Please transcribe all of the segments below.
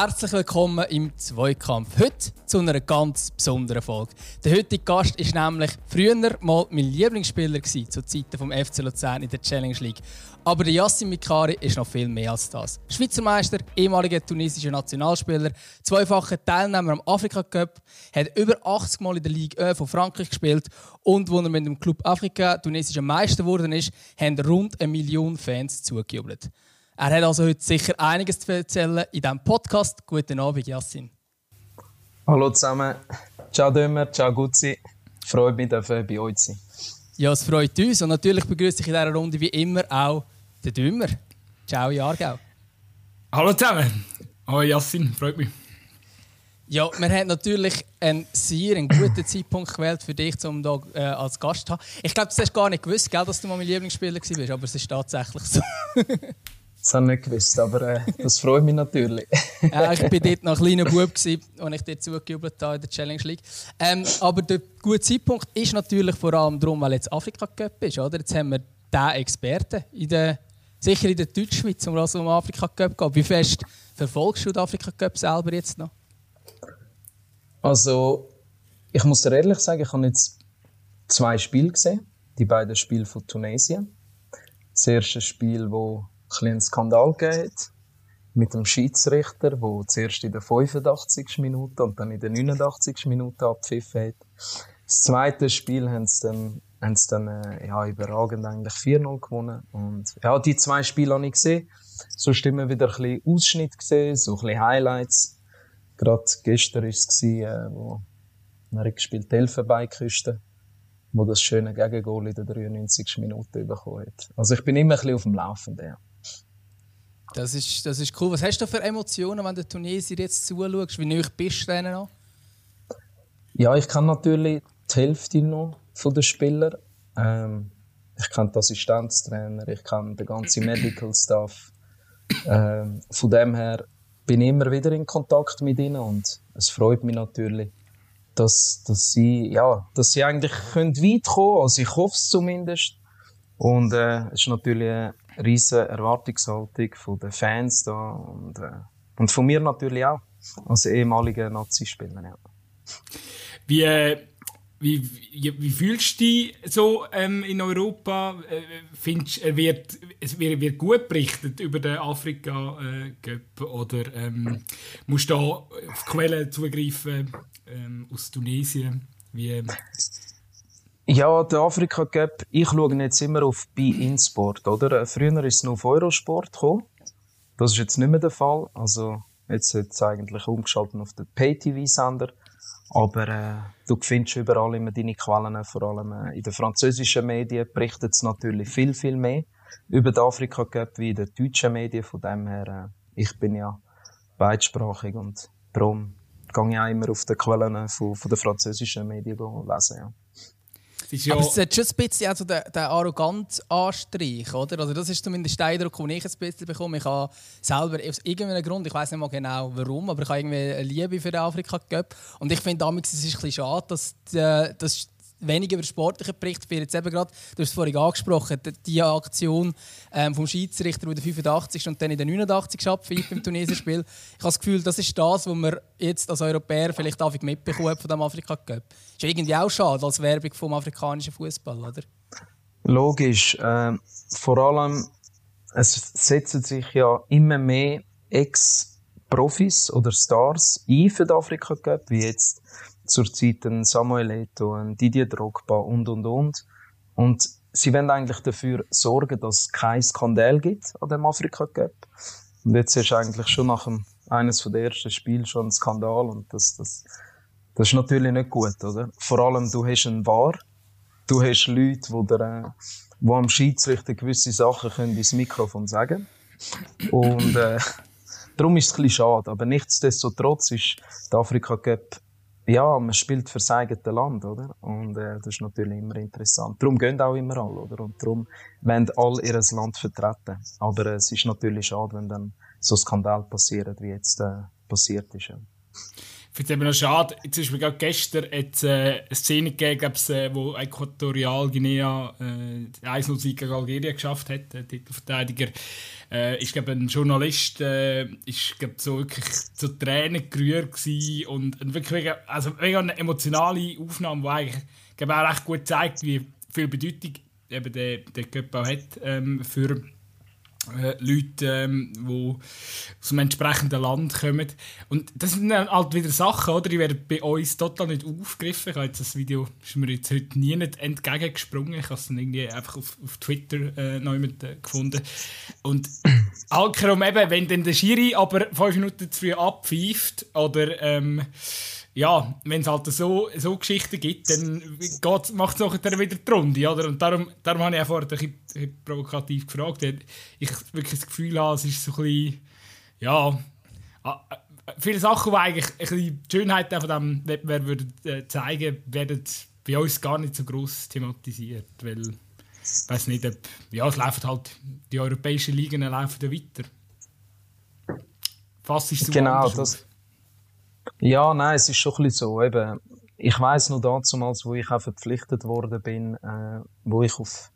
Herzlich willkommen im Zweikampf. Heute zu einer ganz besonderen Folge. Der heutige Gast ist nämlich früher mal mein Lieblingsspieler gewesen, zu Zeiten vom FC Luzern in der Challenge League. Aber der Yassin Mikari ist noch viel mehr als das. Schweizer Meister, ehemaliger tunesischer Nationalspieler, zweifacher Teilnehmer am Afrika Cup, hat über 80 Mal in der Ligue 1 von Frankreich gespielt und wo er mit dem Club Afrika tunesischer Meister geworden ist, haben rund eine Million Fans zugejubelt. Er hat also heute sicher einiges zu erzählen in diesem Podcast. Guten Abend, Yassin. Hallo zusammen. Ciao Dömer, ciao Gutzi. Freut mich, dass bei euch sein. Ja, es freut uns. Und natürlich begrüße ich in dieser Runde wie immer auch den Dümmer. Ciao, Jargau. Hallo zusammen. Hallo Yassin, freut mich. Ja, wir haben natürlich einen sehr einen guten Zeitpunkt gewählt für dich, um hier äh, als Gast zu haben. Ich glaube, du hast gar nicht gewusst, gell, dass du mal mein Lieblingsspieler warst, aber es ist tatsächlich so. Das habe ich nicht gewusst, aber äh, das freut mich natürlich. ja, ich war dort noch ein kleiner Bub, als ich dir zugejubelt habe in der Challenge League. Ähm, aber der gute Zeitpunkt ist natürlich vor allem darum, weil jetzt Afrika Cup ist. Oder? Jetzt haben wir diesen Experten, in der, sicher in der Deutschschweiz, um es um Afrika Cup geht. Wie fest verfolgst du den Afrika Cup selber jetzt noch? Also, ich muss dir ehrlich sagen, ich habe jetzt zwei Spiele gesehen. Die beiden Spiele von Tunesien. Das erste Spiel, wo einen Skandal gegeben mit dem Schiedsrichter, der zuerst in der 85. Minute und dann in der 89. Minute abpfiffen hat. Das zweite Spiel haben sie dann, haben sie dann äh, ja, überragend eigentlich 4-0 gewonnen. Und ja, die zwei Spiele habe ich gesehen. So immer wieder ein bisschen Ausschnitt gesehen, so ein bisschen Highlights. Gerade gestern war es, äh, wo man gespielt Elfenbeinküste wo das schöne Gegengol in der 93. Minute bekommen hat. Also ich bin immer ein bisschen auf dem Laufenden. Ja. Das ist, das ist cool. Was hast du für Emotionen, wenn der Tunesier jetzt zuschaust? Wie neu bist du denen noch? Ja, ich kenne natürlich die Hälfte noch von den Spielern. Ähm, ich kenne den Assistenztrainer, ich kenne den ganzen Medical Staff. Ähm, von dem her bin ich immer wieder in Kontakt mit ihnen und es freut mich natürlich, dass, dass, sie, ja, dass sie eigentlich weit kommen können. Also ich hoffe es zumindest. Und äh, es ist natürlich eine riesige Erwartungshaltung von den Fans da und, äh, und von mir natürlich auch, als ehemaliger Nazi-Spieler. Ja. Wie, äh, wie, wie, wie, fühlst du dich so ähm, in Europa? Äh, findest, äh, wird, es wird, wird gut berichtet über den Afrika-Cup äh, oder ähm, musst du da auf Quellen zugreifen ähm, aus Tunesien? Wie, ja, der Afrika Cup, ich schaue jetzt immer auf Be In Sport, oder? Früher ist es nur auf Eurosport gekommen. Das ist jetzt nicht mehr der Fall. Also, jetzt hat es eigentlich umgeschaltet auf den Pay-TV-Sender. Aber äh, du findest überall immer deine Quellen, vor allem äh, in den französischen Medien berichtet es natürlich viel, viel mehr über den Afrika Cup wie in den deutschen Medien. Von dem her, äh, ich bin ja beidsprachig und darum gehe ich auch immer auf die Quellen von, von den französischen Medien lesen. Ja. Ja Aber es hat schon ein bisschen also den, den arroganten Anstrich, oder? Also das ist zumindest der Eindruck, den ich ein bisschen bekomme. Ich habe selber aus irgendeinem Grund, ich weiß nicht mal genau warum, aber ich habe irgendwie eine Liebe für den Afrika Cup. Und ich finde, es ist ein bisschen schade, dass, die, dass weniger über sportliche Berichte wird. Jetzt eben gerade, du hast es vorhin angesprochen, die Aktion ähm, vom Schiedsrichter, der in der 85. und dann in der 89. abpfeift beim Tunesien-Spiel. Ich habe das Gefühl, das ist das, was man jetzt als Europäer vielleicht häufig mitbekommen von dem Afrika Cup. Ist irgendwie auch schade als Werbung vom afrikanischen Fußball, oder? Logisch. Äh, vor allem, es setzen sich ja immer mehr Ex-Profis oder Stars ein für den Afrika Cup, wie jetzt zur Zeit ein Samuel Eto'o, ein Didier Drogba und, und, und. Und sie wollen eigentlich dafür sorgen, dass es keinen Skandal gibt an dem Afrika Cup. Und jetzt ist eigentlich schon nach dem, eines der ersten Spiele schon ein Skandal und das, das, das ist natürlich nicht gut, oder? Vor allem, du hast einen War, du hast Leute, die, äh, die am Schiedsrichter gewisse Sachen können ins Mikrofon sagen Und äh, darum ist es ein bisschen schade. Aber nichtsdestotrotz ist der Afrika Cup ja, man spielt für sein eigenes Land, oder? Und äh, das ist natürlich immer interessant. Darum gehen auch immer alle, oder? Und darum wollen alle ihr Land vertreten. Aber äh, es ist natürlich schade, wenn dann so Skandal passiert, wie jetzt äh, passiert ist. Ja. Finde es noch schade. Zum Beispiel gerade gestern hat äh, eine Szene gegeben, äh, wo Äquatorial Guinea äh, 1-0-Sieg gegen Algerien geschafft hat, der Titelverteidiger. Äh, ich glaube, ein Journalist äh, ist glaub, so wirklich zu Tränen gerührt und, und wirklich also mega eine emotionale Aufnahme, die eigentlich glaub, auch recht gut zeigt, wie viel Bedeutung eben der, der auch hat ähm, für äh, Leute, ähm, die aus einem entsprechenden Land kommen. Und das sind dann halt wieder Sachen, oder? die werden bei uns total nicht aufgegriffen. Ich habe jetzt das Video ist mir jetzt heute nie nicht entgegengesprungen. Ich habe es dann irgendwie einfach auf, auf Twitter äh, neu mit, äh, gefunden. Und Alkerum eben, wenn dann der Schiri aber fünf Minuten zu früh abpfeift oder ähm, ja, wenn es halt so, so Geschichten gibt, dann macht es nachher wieder die Runde, oder? Und darum, darum habe ich auch vorher ein bisschen provokativ gefragt, weil ich wirklich das Gefühl habe, es ist so ein bisschen, ja, viele Sachen, die eigentlich ein bisschen die Schönheit von diesem Wettbewerb würden, äh, zeigen, werden bei uns gar nicht so gross thematisiert, weil ich weiß nicht, ob, ja, es laufen halt, die europäischen Ligen laufen ja weiter. Fast ist so Genau, das, ja, nein, es ist schon ein bisschen so. Eben, ich weiß noch damals, wo ich auch verpflichtet worden bin, äh, wo ich auf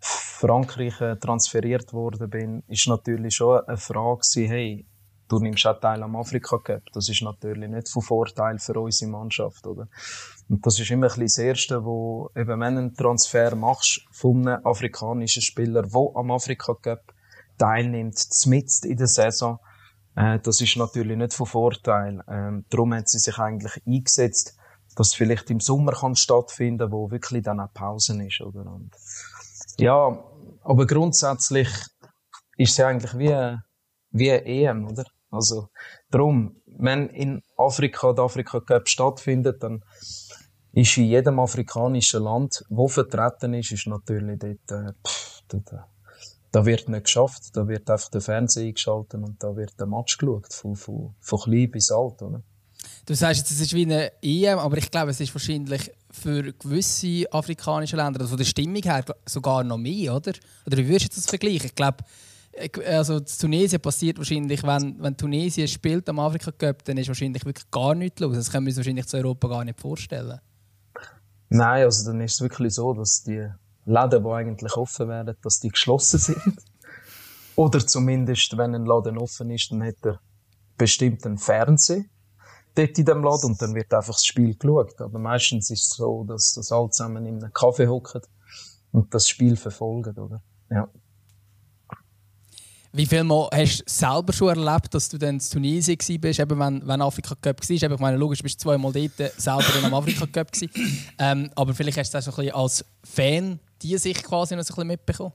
Frankreich äh, transferiert worden bin, ist natürlich schon eine Frage gewesen, hey, du nimmst auch teil am Afrika Cup. Das ist natürlich nicht von Vorteil für unsere Mannschaft, oder? Und das ist immer ein bisschen das Erste, wo, eben, wenn du einen Transfer machst von einem afrikanischen Spieler, der am Afrika Cup teilnimmt, mitten in der Saison, äh, das ist natürlich nicht von Vorteil. Ähm, darum hat sie sich eigentlich eingesetzt, dass vielleicht im Sommer kann stattfinden, wo wirklich dann auch Pause ist, oder? Und ja, aber grundsätzlich ist sie eigentlich wie, wie eine EM, oder? Also, darum, wenn in Afrika der Afrika Cup stattfindet, dann ist in jedem afrikanischen Land, wo vertreten ist, ist natürlich dort, äh, pff, dort, äh, da wird nicht geschafft, da wird einfach der Fernseher eingeschaltet und da wird der Match geschaut, von, von, von klein bis alt. Oder? Du sagst jetzt, es ist wie eine EM, aber ich glaube, es ist wahrscheinlich für gewisse afrikanische Länder, also von der Stimmung her, sogar noch mehr, oder? Oder wie würdest du das vergleichen? Ich glaube, also Tunesien passiert wahrscheinlich, wenn, wenn Tunesien spielt am Afrika Cup, dann ist wahrscheinlich wirklich gar nichts los. Das können wir uns wahrscheinlich zu Europa gar nicht vorstellen. Nein, also dann ist es wirklich so, dass die Läden, die eigentlich offen werden, dass die geschlossen sind. Oder zumindest, wenn ein Laden offen ist, dann hat er bestimmt einen Fernseher dort in dem Laden und dann wird einfach das Spiel geschaut. Aber meistens ist es so, dass das alle zusammen in einem Kaffee hocken und das Spiel verfolgen, oder? Ja. Wie viel Mal hast du selber schon erlebt, dass du dann in Tunesien warst, eben wenn, wenn Afrika Cup war? Ich meine, logisch, bist du zweimal dort selber am Afrika Cup ähm, aber vielleicht hast du das so ein bisschen als Fan die sich quasi noch so ein bisschen mitbekommen?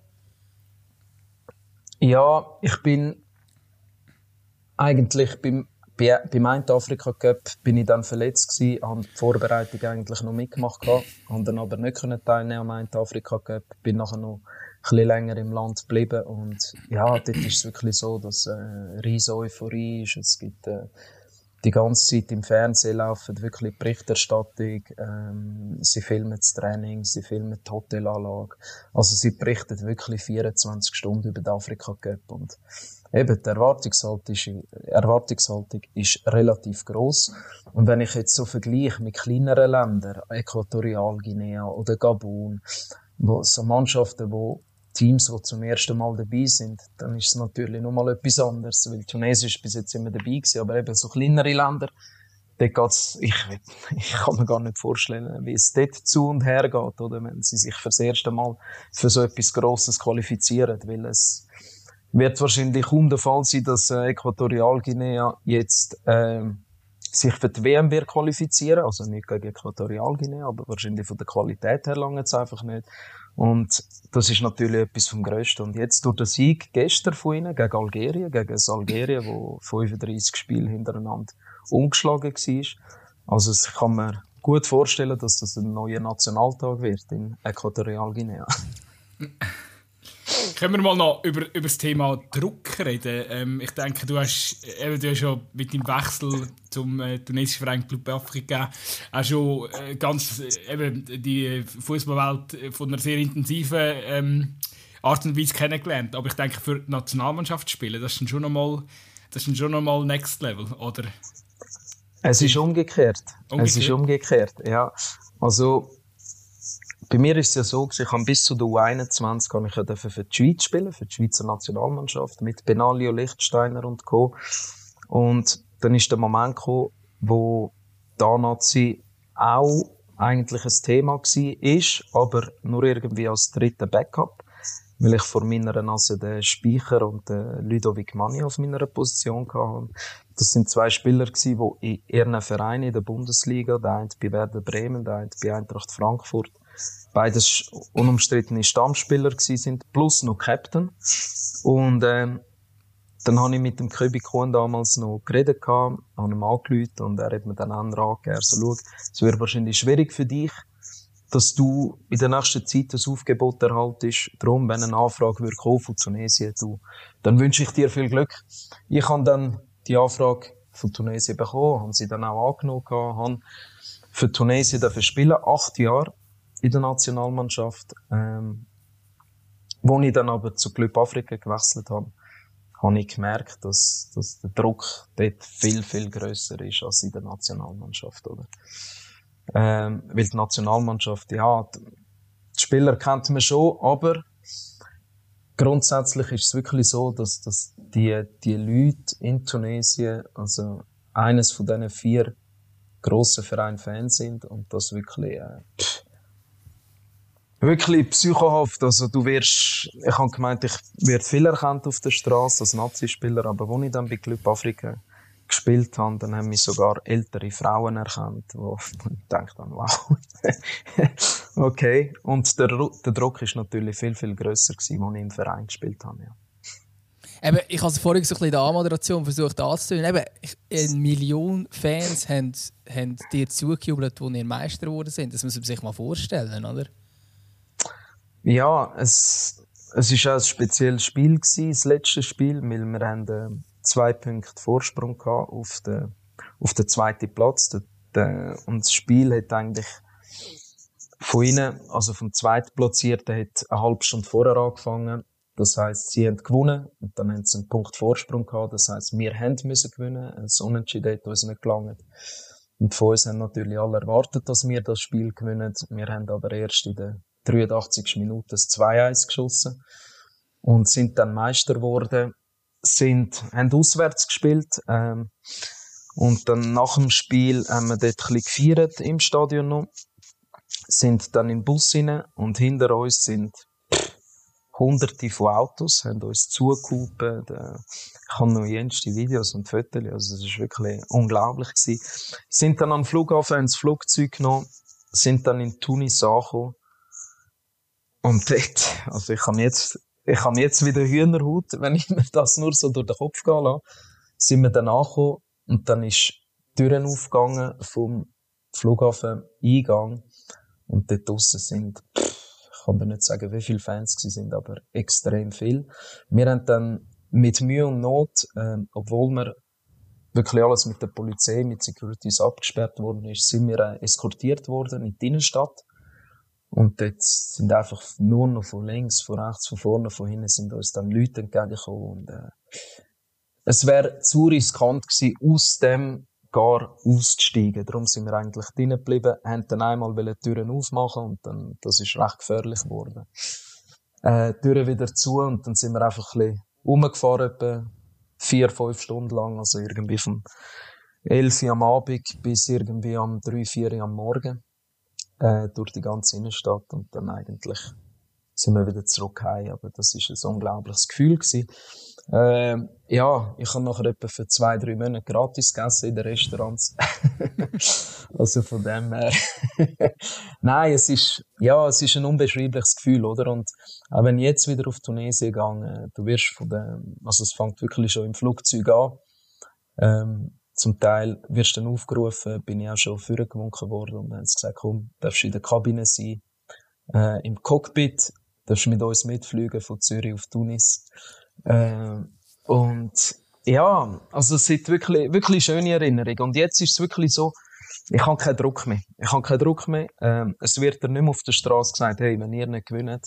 Ja, ich bin eigentlich beim, bei, beim Afrika Cup bin ich dann verletzt gewesen, habe die Vorbereitung eigentlich noch mitgemacht gehabt, dann aber nicht können teilnehmen am Afrika Cup, bin nachher noch ein länger im Land geblieben und ja, dort ist es wirklich so, dass äh, riesige Euphorie ist, es gibt äh, die ganze Zeit im Fernsehen laufen wirklich Berichterstattung. Ähm, sie filmen das Training, sie filmen die Hotelanlage. Also sie berichten wirklich 24 Stunden über den Afrika Cup und eben die Erwartungshaltung ist, Erwartungshaltung ist relativ groß. Und wenn ich jetzt so vergleiche mit kleineren Ländern, Äquatorialguinea oder Gabun, wo so Mannschaften, wo Teams, die zum ersten Mal dabei sind, dann ist es natürlich noch mal etwas anderes, weil Tunesien ist bis jetzt immer dabei gewesen, aber eben so kleinere Länder, dort geht's, ich, ich kann mir gar nicht vorstellen, wie es dort zu und her geht, oder wenn sie sich fürs erste Mal für so etwas Grosses qualifizieren, weil es wird wahrscheinlich kaum der Fall sein, dass äh, Äquatorialguinea jetzt äh, sich für die WM wird qualifizieren, also nicht gegen Äquatorialguinea, aber wahrscheinlich von der Qualität her lange es einfach nicht. Und das ist natürlich etwas vom Größten. Und jetzt durch den Sieg gestern von ihnen gegen Algerien, gegen das Algerien, wo 35 Spiele hintereinander umgeschlagen war. Also ich kann mir gut vorstellen, dass das ein neuer Nationaltag wird in Äquatorialguinea. Können wir mal noch über, über das Thema Druck reden? Ähm, ich denke, du hast, eben, du hast schon mit dem Wechsel zum äh, tunesischen Verein Club Afrika auch schon äh, ganz äh, eben die Fußballwelt von einer sehr intensiven ähm, Art und Weise kennengelernt. Aber ich denke, für die Nationalmannschaft spielen, das ist schon nochmal, das ist schon nochmal Next Level, oder? Es ist umgekehrt. umgekehrt. Es ist umgekehrt, ja. Also, bei mir ist es ja so, ich habe bis zu der U21 kann ich ja für die Schweiz spielen, für die Schweizer Nationalmannschaft, mit Benalio, Lichtsteiner und Co. Und dann ist der Moment gekommen, wo da Nazi auch eigentlich ein Thema war, ist, aber nur irgendwie als dritter Backup, weil ich vor meiner Nase den Speicher und den Ludovic Manni auf meiner Position hatte. Das sind zwei Spieler die in ihren Vereinen in der Bundesliga, der eine bei Werder Bremen, der eine bei Eintracht Frankfurt, beides unumstrittene Stammspieler sind, plus noch Captain. Und ähm, dann habe ich mit dem Köbi Kuhn damals noch geredet, habe ihm angerufen und er hat mir dann angegeben, er so, schau, es wird wahrscheinlich schwierig für dich, dass du in der nächsten Zeit das Aufgebot erhaltest. Darum, wenn eine Anfrage wird kommen von Tunesien, du, dann wünsche ich dir viel Glück. Ich habe dann die Anfrage von Tunesien bekommen, haben sie dann auch angenommen, haben für Tunesien dafür spielen, acht Jahre in der Nationalmannschaft. Ähm, wo ich dann aber zu Club Afrika gewechselt habe, habe ich gemerkt, dass, dass der Druck dort viel, viel grösser ist als in der Nationalmannschaft, oder? Ähm, weil die Nationalmannschaft, ja, die Spieler kennt man schon, aber grundsätzlich ist es wirklich so, dass, dass die, die Leute in Tunesien, also eines von diesen vier grossen Vereinen Fan sind und das wirklich, äh, wirklich psychohaft. Also du wirst, ich habe gemeint, ich werde viel erkannt auf der Straße als Nazi-Spieler, aber als ich dann bei Club Afrika gespielt habe, dann haben mich sogar ältere Frauen erkannt, wo ich dachte dann, wow. okay. Und der, der Druck ist natürlich viel, viel grösser gewesen, als ich im Verein gespielt habe, ja. Eben, ich habe es vorhin so ein bisschen in der Anmoderation versucht anzutönen. Eben, eine Million Fans haben, haben dir zugejubelt, als ihr Meister geworden sind. Das muss man sich mal vorstellen, oder? Ja, es, es ist auch ein spezielles Spiel gewesen, das letzte Spiel, weil wir haben äh, zwei Punkte Vorsprung gehabt auf den, auf den zweiten Platz. Und das Spiel hat eigentlich von ihnen, also vom Zweitplatzierten, hat eine halbe Stunde vorher angefangen. Das heißt, sie haben gewonnen und dann haben sie einen Punkt Vorsprung gehabt. Das heißt, wir haben müssen gewinnen. Ein Unentschieden hat uns nicht gelangt. Und von uns haben natürlich alle erwartet, dass wir das Spiel gewinnen. Wir haben aber erst in der 83 Minuten das 2-1 geschossen und sind dann Meister geworden, sind, haben auswärts gespielt, ähm, und dann nach dem Spiel haben wir dort ein bisschen gefeiert im Stadion noch, sind dann in den Bus rein und hinter uns sind hunderte von Autos, haben uns zugehupen. Ich habe noch jenste Videos und Fotos, also es war wirklich unglaublich. Sind dann am Flughafen ins Flugzeug genommen, sind dann in Tunis angekommen und dort, also ich habe jetzt, ich habe jetzt wieder Hühnerhaut, wenn ich mir das nur so durch den Kopf gehen lasse, sind wir dann angekommen und dann ist die Türen aufgegangen vom Flughafen Eingang und dort draussen sind, pff, ich kann dir nicht sagen, wie viele Fans sie sind, aber extrem viel. Wir haben dann mit Mühe und Not, äh, obwohl wir wirklich alles mit der Polizei, mit Securities abgesperrt worden ist, sind wir äh, eskortiert worden in die Innenstadt und dort sind einfach nur noch von links, von rechts, von vorne, von hinten sind uns dann Leute entgegengekommen. Und, äh, es wäre zu riskant gewesen, aus dem gar auszusteigen. Darum sind wir eigentlich drinnen geblieben, haben dann einmal die Türen aufmachen und dann, das ist recht gefährlich geworden. Äh, Türen wieder zu und dann sind wir einfach ein bisschen rumgefahren, etwa vier, fünf Stunden lang, also irgendwie von 11 Uhr am Abend bis irgendwie am 3, 4 Uhr am Morgen äh, durch die ganze Innenstadt und dann eigentlich sind wir wieder zurück heim. Aber das ist ein unglaubliches Gefühl gewesen. Äh, ja, ich habe nachher etwa für zwei, drei Monate gratis gegessen in den Restaurants. also von dem her. Nein, es ist, ja, es ist ein unbeschreibliches Gefühl, oder? Und auch wenn ich jetzt wieder auf Tunesien gehe, du wirst von dem, also es fängt wirklich schon im Flugzeug an. Ähm, zum Teil wirst du dann aufgerufen, bin ich auch schon vorgewunken worden und dann haben sie gesagt, komm, darfst du in der Kabine sein, äh, im Cockpit, darfst du mit uns mitfliegen von Zürich auf Tunis. Äh, und ja, also es sind wirklich, wirklich schöne Erinnerungen. Und jetzt ist es wirklich so, ich habe keinen Druck mehr. Ich habe keinen Druck mehr. Ähm, es wird dir nicht mehr auf der Straße gesagt, hey, wenn ihr nicht gewinnt,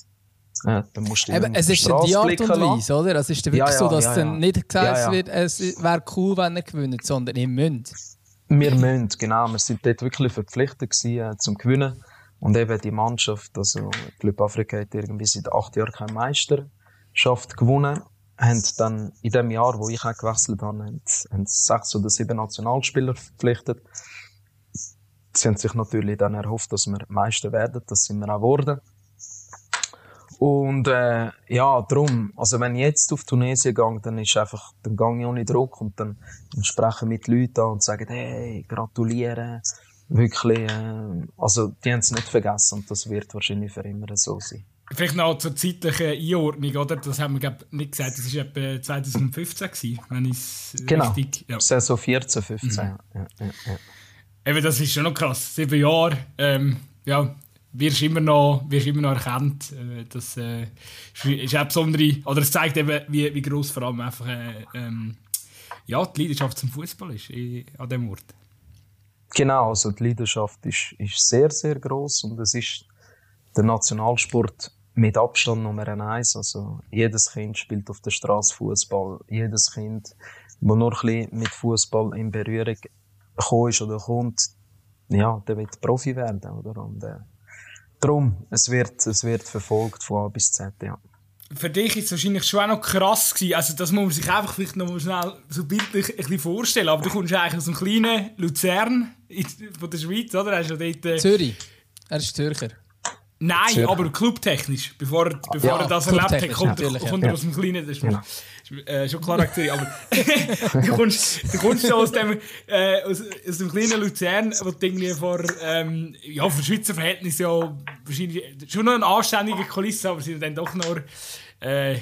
ja, dann musst du Eben, es ist ja die Art und Weise, oder? Es ist wirklich ja, ja, so, dass ja, dann nicht gesagt wird, es wäre cool, wenn ihr gewinnt, sondern ihr müsst. Wir müssen, genau. Wir sind dort wirklich verpflichtet gewesen, äh, zum Gewinnen. Und eben die Mannschaft, also Club Afrika hat irgendwie seit acht Jahren keine Meisterschaft gewonnen. Haben dann in dem Jahr, wo ich auch gewechselt habe, haben, haben sechs oder sieben Nationalspieler verpflichtet. Sie haben sich natürlich dann erhofft, dass wir Meister werden. Das sind wir auch geworden. Und äh, ja, darum, also wenn ich jetzt auf Tunesien gehe, dann ist einfach, dann gehe ich ohne Druck und dann, dann spreche mit Leuten an und sagen, hey, gratulieren, wirklich, äh, also die haben es nicht vergessen und das wird wahrscheinlich für immer so sein. Vielleicht noch zur zeitlichen Einordnung, oder? Das haben wir glaub, nicht gesagt, das war etwa 2015, gewesen, wenn ich es genau. richtig... Ja. Saison 14, 15, mhm. ja, ja, ja. Eben, das ist schon noch krass. Sieben Jahre, ähm, ja, wirst immer noch, wirst immer noch erkannt. Äh, das äh, ist eine besondere, oder es zeigt eben, wie, wie groß vor allem einfach äh, ähm, ja, die Leidenschaft zum Fußball ist äh, an dem Ort. Genau, also die Leidenschaft ist, ist sehr, sehr groß und es ist der Nationalsport mit Abstand Nummer eins. Also jedes Kind spielt auf der Straße Fußball. Jedes Kind, das nur ein mit Fußball in Berührung kommt oder kommt, ja, der wird Profi werden, oder? Und, äh, Darum, es wird, es wird verfolgt von A bis Z, ja. Für dich ist es wahrscheinlich schon auch noch krass gewesen. Also das muss man sich einfach vielleicht noch mal schnell so bildlich ein bisschen vorstellen. Aber du kommst eigentlich aus einem kleinen Luzern von der Schweiz, oder? Hast du dort, äh... Zürich. Er ist Zürcher. Nein, Zürcher. aber clubtechnisch. Bevor, bevor ja, er das erlebt hat, kommt, er, kommt er aus dem kleinen... Das ist ja. Äh, aktuell, aber du kommst, du kommst aus dem, äh, aus, aus dem kleinen Luzern, wo du irgendwie vor, ähm, ja, für Schweizer Verhältnisse ja wahrscheinlich schon noch eine anständige Kulisse, aber sind dann doch noch äh,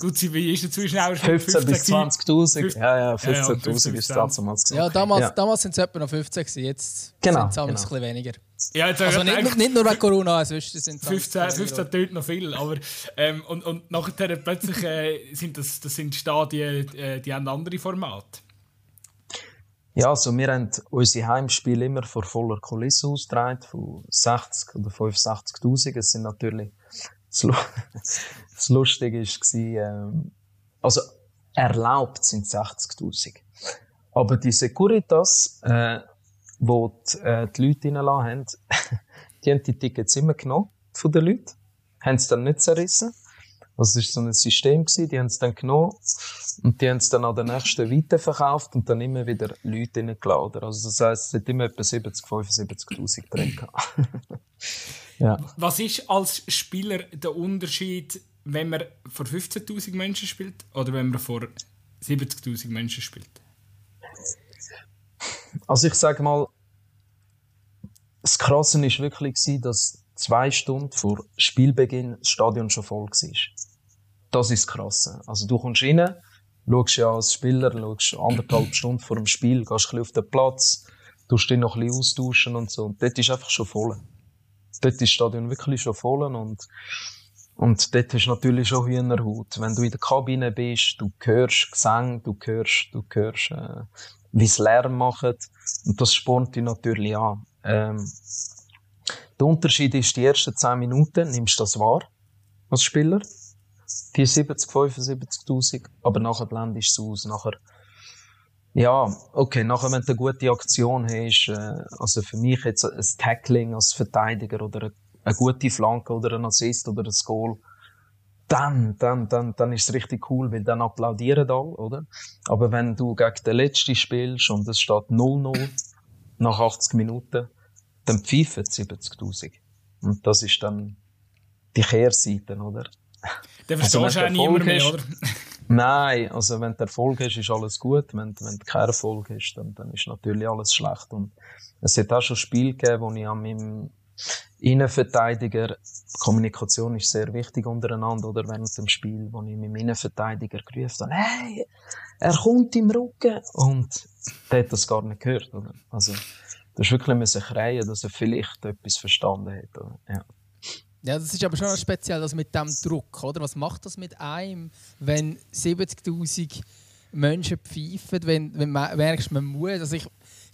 gut, wie ist der Zuschauer? 15 bis 20.000. Ja, ja, 15.000 ja, ja, ist das damals Ja, damals, ja. damals sind es etwa noch 15 gewesen, jetzt genau, sind es genau. ein bisschen weniger. Ja, jetzt also nicht, nicht, nur wegen Corona, sonst sind 15, 15 tönt noch viel, aber ähm, und, und nachher plötzlich äh, sind das, das sind Stadien, äh, die haben andere Formate. Ja, also wir haben unsere Heimspiele immer vor voller Kulisse ausgetragen, von 60 oder 65.000. Es sind natürlich das Lustige war, ähm, also erlaubt sind 60.000. Aber die Securitas, äh, wo die, äh, die Leute reingelassen haben, die haben die Tickets immer genommen von den Leuten, haben es dann nicht zerrissen. Also es war so ein System, gewesen, die haben es dann genommen und die haben es dann an den nächsten weiterverkauft und dann immer wieder Leute reingeladen. Also das heisst, es hat immer etwa 70, 75'000 drin gehabt. ja. Was ist als Spieler der Unterschied wenn man vor 15.000 Menschen spielt oder wenn man vor 70.000 Menschen spielt? Also ich sage mal, das Krasse war wirklich, dass zwei Stunden vor Spielbeginn das Stadion schon voll war. Das ist das Krasse. Also du kommst rein, schaust ja als Spieler, schaust anderthalb Stunden vor dem Spiel, gehst ein bisschen auf den Platz, tust dich noch ein bisschen austauschen und so. Und dort ist einfach schon voll. Dort ist das Stadion wirklich schon voll und und dort hast du natürlich schon Hühnerhaut. Wenn du in der Kabine bist, du hörst Gesang, du hörst, du hörst, äh, wie es Lärm macht. Und das spornt dich natürlich an. Ähm, der Unterschied ist, die ersten 10 Minuten nimmst du das wahr, als Spieler. Die 70, 75.000. Aber nachher blendest du es aus. Nachher, ja, okay, nachher, wenn du eine gute Aktion hast, äh, also für mich jetzt ein Tackling als Verteidiger oder eine eine gute Flanke oder ein Assist oder ein Goal, dann, dann, dann, dann ist es richtig cool, weil dann applaudieren alle, oder? Aber wenn du gegen den Letzten spielst und es steht 0-0 nach 80 Minuten, dann pfeifen 70.000. Und das ist dann die Kehrseite, oder? Der verstehst also, auch niemand mehr, oder? Nein, also wenn du Erfolg hast, ist alles gut. Wenn, wenn du keinen Erfolg hast, dann, dann ist natürlich alles schlecht. Und es hat auch schon Spiele gegeben, wo ich an meinem Innenverteidiger, Kommunikation ist sehr wichtig untereinander, oder während dem Spiel, wo ich meinem Innenverteidiger gerufen habe, hey, er kommt im Rücken, und der hat das gar nicht gehört, oder? Also, du hast wirklich müssen kreien, dass er vielleicht etwas verstanden hat, oder? Ja. Ja, das ist aber schon speziell, das mit dem Druck, oder? Was macht das mit einem, wenn 70.000 Menschen pfeifen, wenn, wenn man merkst, man muss, also ich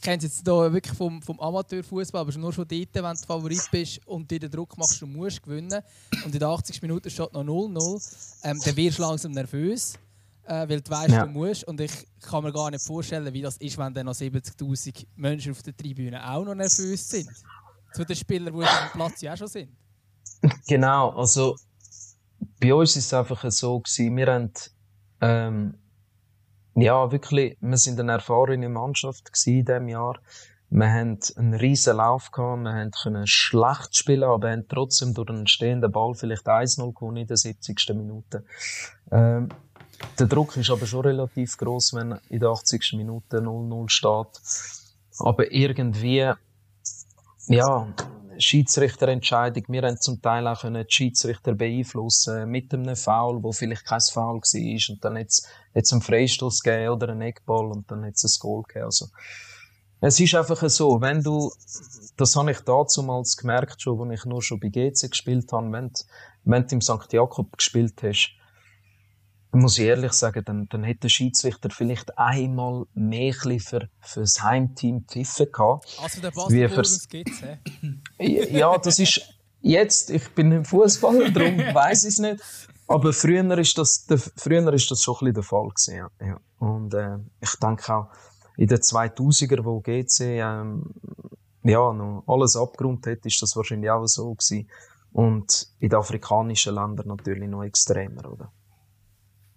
kenne es jetzt hier wirklich vom, vom Amateurfußball, aber nur schon dort, wenn du Favorit bist und dir den Druck machst, du musst gewinnen und in den 80 Minuten steht noch 0-0, ähm, dann wirst du langsam nervös. äh, weil du weißt, ja. du musst. Und ich kann mir gar nicht vorstellen, wie das ist, wenn dann noch 70.000 Menschen auf der Tribüne auch noch nervös sind. Zu den Spielern, die auf dem Platz ja auch schon sind. Genau, also bei uns ist es einfach so gewesen, wir haben ähm, ja wirklich, wir sind eine erfahrene Mannschaft in diesem Jahr. Wir haben einen riesen Lauf gehabt, wir können schlecht spielen, aber haben trotzdem durch einen stehenden Ball vielleicht 1-0 gewonnen in der 70. Minute. Ähm, der Druck ist aber schon relativ groß, wenn in der 80. Minute 0-0 steht. Aber irgendwie, ja, Schiedsrichterentscheidung. Wir haben zum Teil auch können die Schiedsrichter beeinflussen mit einem Foul, wo vielleicht kein Foul war. Und dann jetzt jetzt einen Freistoß gegeben oder einen Eckball und dann jetzt ein Goal gegeben. Also, es ist einfach so, wenn du, das habe ich damals gemerkt schon, als ich nur schon bei GC gespielt habe, wenn, wenn du im St. Jakob gespielt hast, muss ich ehrlich sagen, dann, dann hätte der Schiedsrichter vielleicht einmal mehr für, für das Heimteam pfiffen gehabt. Also der Basketball gibt's, hä? Ja, das ist jetzt, ich bin im Fußball, darum weiß ich es nicht. Aber früher ist das, der, früher ist das schon ein bisschen der Fall gewesen, ja. Und äh, ich denke auch, in den 2000er, wo GC ähm, ja, noch alles abgerundet hat, ist das wahrscheinlich auch so gewesen. Und in den afrikanischen Ländern natürlich noch extremer, oder?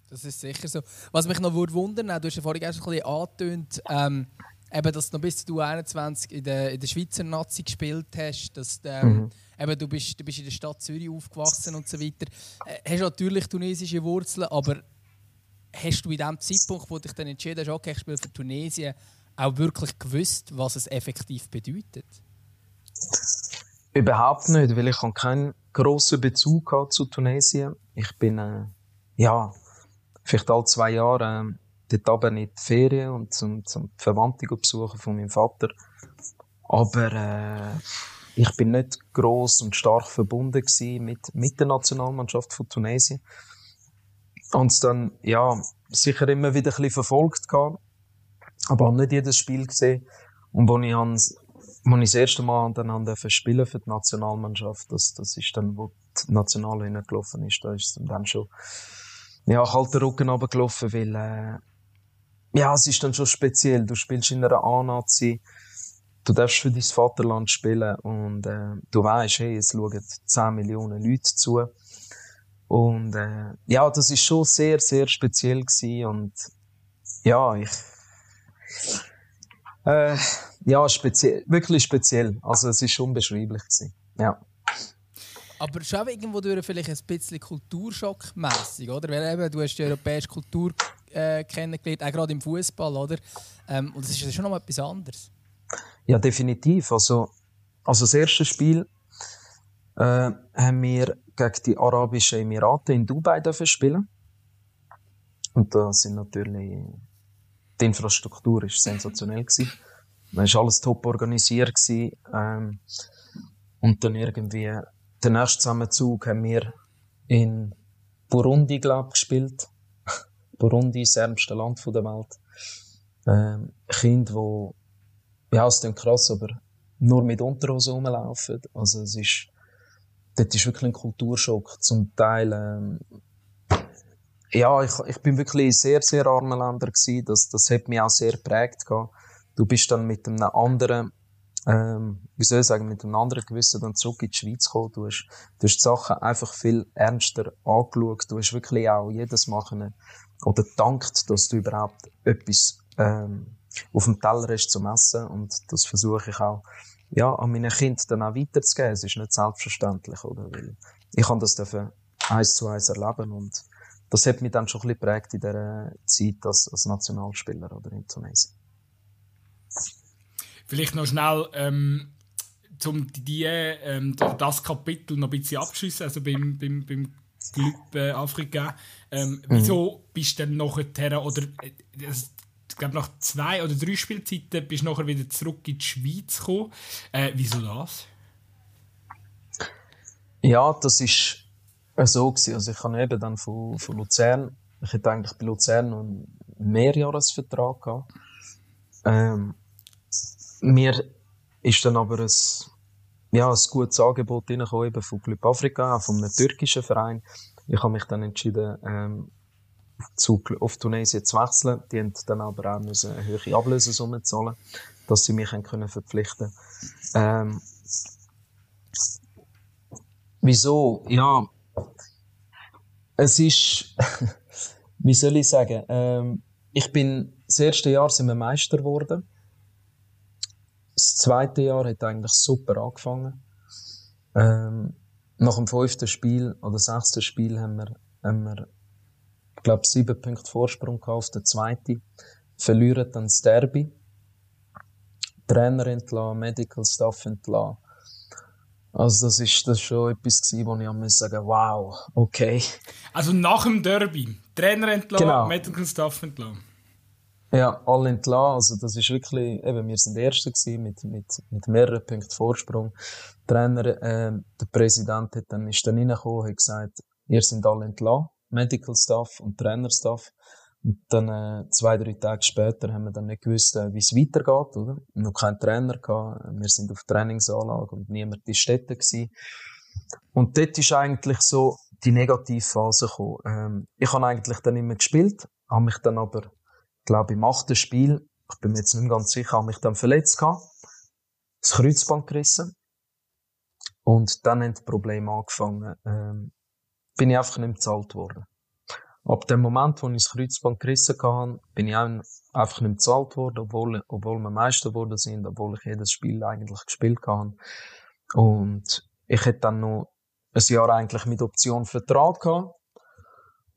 Das ist sicher so. Was mich noch wundern würde, du hast ja vorhin schon ein bisschen angetönt, ähm, eben, dass du noch bis zu 21 in der, in der Schweizer Nazi gespielt hast, dass ähm, mhm. eben, du, bist, du bist in der Stadt Zürich aufgewachsen und so weiter. Äh, hast natürlich tunesische Wurzeln, aber hast du in dem Zeitpunkt, wo dich dann entschieden hast, okay, ich spiele für Tunesien, auch wirklich gewusst, was es effektiv bedeutet? Überhaupt nicht, weil ich keinen grossen Bezug zu Tunesien. Ich bin äh, ja vielleicht alle zwei Jahre äh, dort oben in die Ferien und zum, zum Verwandte besuchen von meinem Vater. Aber äh, ich bin nicht groß und stark verbunden mit, mit der Nationalmannschaft von Tunesien. Und es dann, ja, sicher immer wieder ein bisschen verfolgt gehabt, aber nicht jedes Spiel gesehen. Und wo ich, ans, wo ich das erste Mal dann spielen für die Nationalmannschaft, das, das ist dann, wo die National hingelaufen ist, da ist es dann schon, ja, kalter Rücken runtergelaufen, weil, äh, ja, es ist dann schon speziell. Du spielst in einer A-Nazi, du darfst für dein Vaterland spielen und äh, du weißt, hey, es schauen 10 Millionen Leute zu. Und äh, ja, das ist schon sehr, sehr speziell gewesen und ja, ich äh, ja, speziell, wirklich speziell. Also es ist unbeschreiblich gewesen. Ja. Aber schon irgendwo durch vielleicht ein bisschen Kulturschock-mässig, oder? Weil eben, du hast die europäische Kultur äh, kennengelernt, auch gerade im Fußball, oder? Ähm, und das ist schon noch etwas anderes. Ja, definitiv. Also, also das erste Spiel äh, haben wir gegen die Arabischen Emirate in Dubai dürfen spielen. Und da sind natürlich die Infrastruktur ist sensationell gewesen. Da war alles top organisiert. Ähm, und dann irgendwie den nächsten Zusammenzug haben wir in Burundi, glaube gespielt. Burundi ist das ärmste Land der Welt. Ähm, Kinder, die, ja, es ist krass, aber nur mit Unterhosen rumlaufen. Also, es ist, dort ist wirklich ein Kulturschock. Zum Teil, ähm, ja, ich, ich bin wirklich in sehr, sehr armen Ländern gewesen. Das, das hat mich auch sehr geprägt Du bist dann mit einem anderen ähm, wie soll ich sagen, mit einem anderen Gewissen dann zurück in die Schweiz gekommen. Du hast, du hast die Sachen einfach viel ernster angeschaut. Du hast wirklich auch jedes können, oder dankt, dass du überhaupt etwas ähm, auf dem Teller hast zum Essen. Und das versuche ich auch ja, an meine Kinder dann auch weiterzugeben. Es ist nicht selbstverständlich, oder? Weil ich kann das dürfen eins zu eins erleben und das hat mich dann schon ein bisschen geprägt in dieser Zeit als, als Nationalspieler oder in Tunesien. Vielleicht noch schnell, ähm, um die, ähm, das Kapitel noch ein bisschen abzuschließen, also beim, beim, beim Club äh, Afrika. Ähm, mhm. Wieso bist du dann nachher, oder äh, ich glaube nach zwei oder drei Spielzeiten bist du nachher wieder zurück in die Schweiz gekommen. Äh, wieso das? Ja, das ist so gewesen. Also ich habe eben dann von, von Luzern, ich hätte eigentlich bei Luzern noch einen Mehrjahresvertrag gehabt. Ähm, mir ist dann aber ein, ja, ein gutes Angebot eben von Club Afrika, von einem türkischen Verein. Ich habe mich dann entschieden, ähm, zu, auf Tunesien zu wechseln. Die haben dann aber auch müssen eine höhere Ablösesumme zahlen, dass sie mich können verpflichten ähm, Wieso? Ja, es ist, wie soll ich sagen, ähm, ich bin, das erste Jahr sind wir Meister geworden. Das zweite Jahr hat eigentlich super angefangen. Ähm, nach dem fünften Spiel oder sechsten Spiel haben wir, haben wir ich glaube, sieben Punkte Vorsprung auf der zweite. Verlieren dann das Derby. Trainer entlassen, Medical Staff entlassen. Also das ist, das schon etwas gewesen, wo ich am sagen wow, okay. Also nach dem Derby, Trainer entlassen, genau. Medical Staff entlassen. Ja, alle entlassen. Also das ist wirklich, eben, wir sind Erste gewesen, mit, mit, mit mehreren Punkten Vorsprung. Trainer, äh, der Präsident hat dann, ist dann reingekommen, hat gesagt, ihr sind alle entlassen, Medical Staff und Trainerstaff. Und dann, äh, zwei, drei Tage später haben wir dann nicht gewusst, äh, wie es weitergeht, oder? Noch kein Trainer gehabt. Wir sind auf Trainingsanlage und niemand in Städte gewesen. Und dort ist eigentlich so die Negativphase gekommen. Ähm, ich habe eigentlich dann immer gespielt, habe mich dann aber, glaube im achten Spiel, ich bin mir jetzt nicht ganz sicher, habe mich dann verletzt gehabt. Das Kreuzband gerissen. Und dann haben die Probleme angefangen. Ähm, bin ich einfach nicht bezahlt worden. Ab dem Moment, wo ich das Kreuzband gerissen hatte, bin ich einfach nicht bezahlt worden, obwohl, obwohl wir Meister geworden sind, obwohl ich jedes Spiel eigentlich gespielt habe. Und ich hätte dann noch ein Jahr eigentlich mit Option Vertrag gehabt.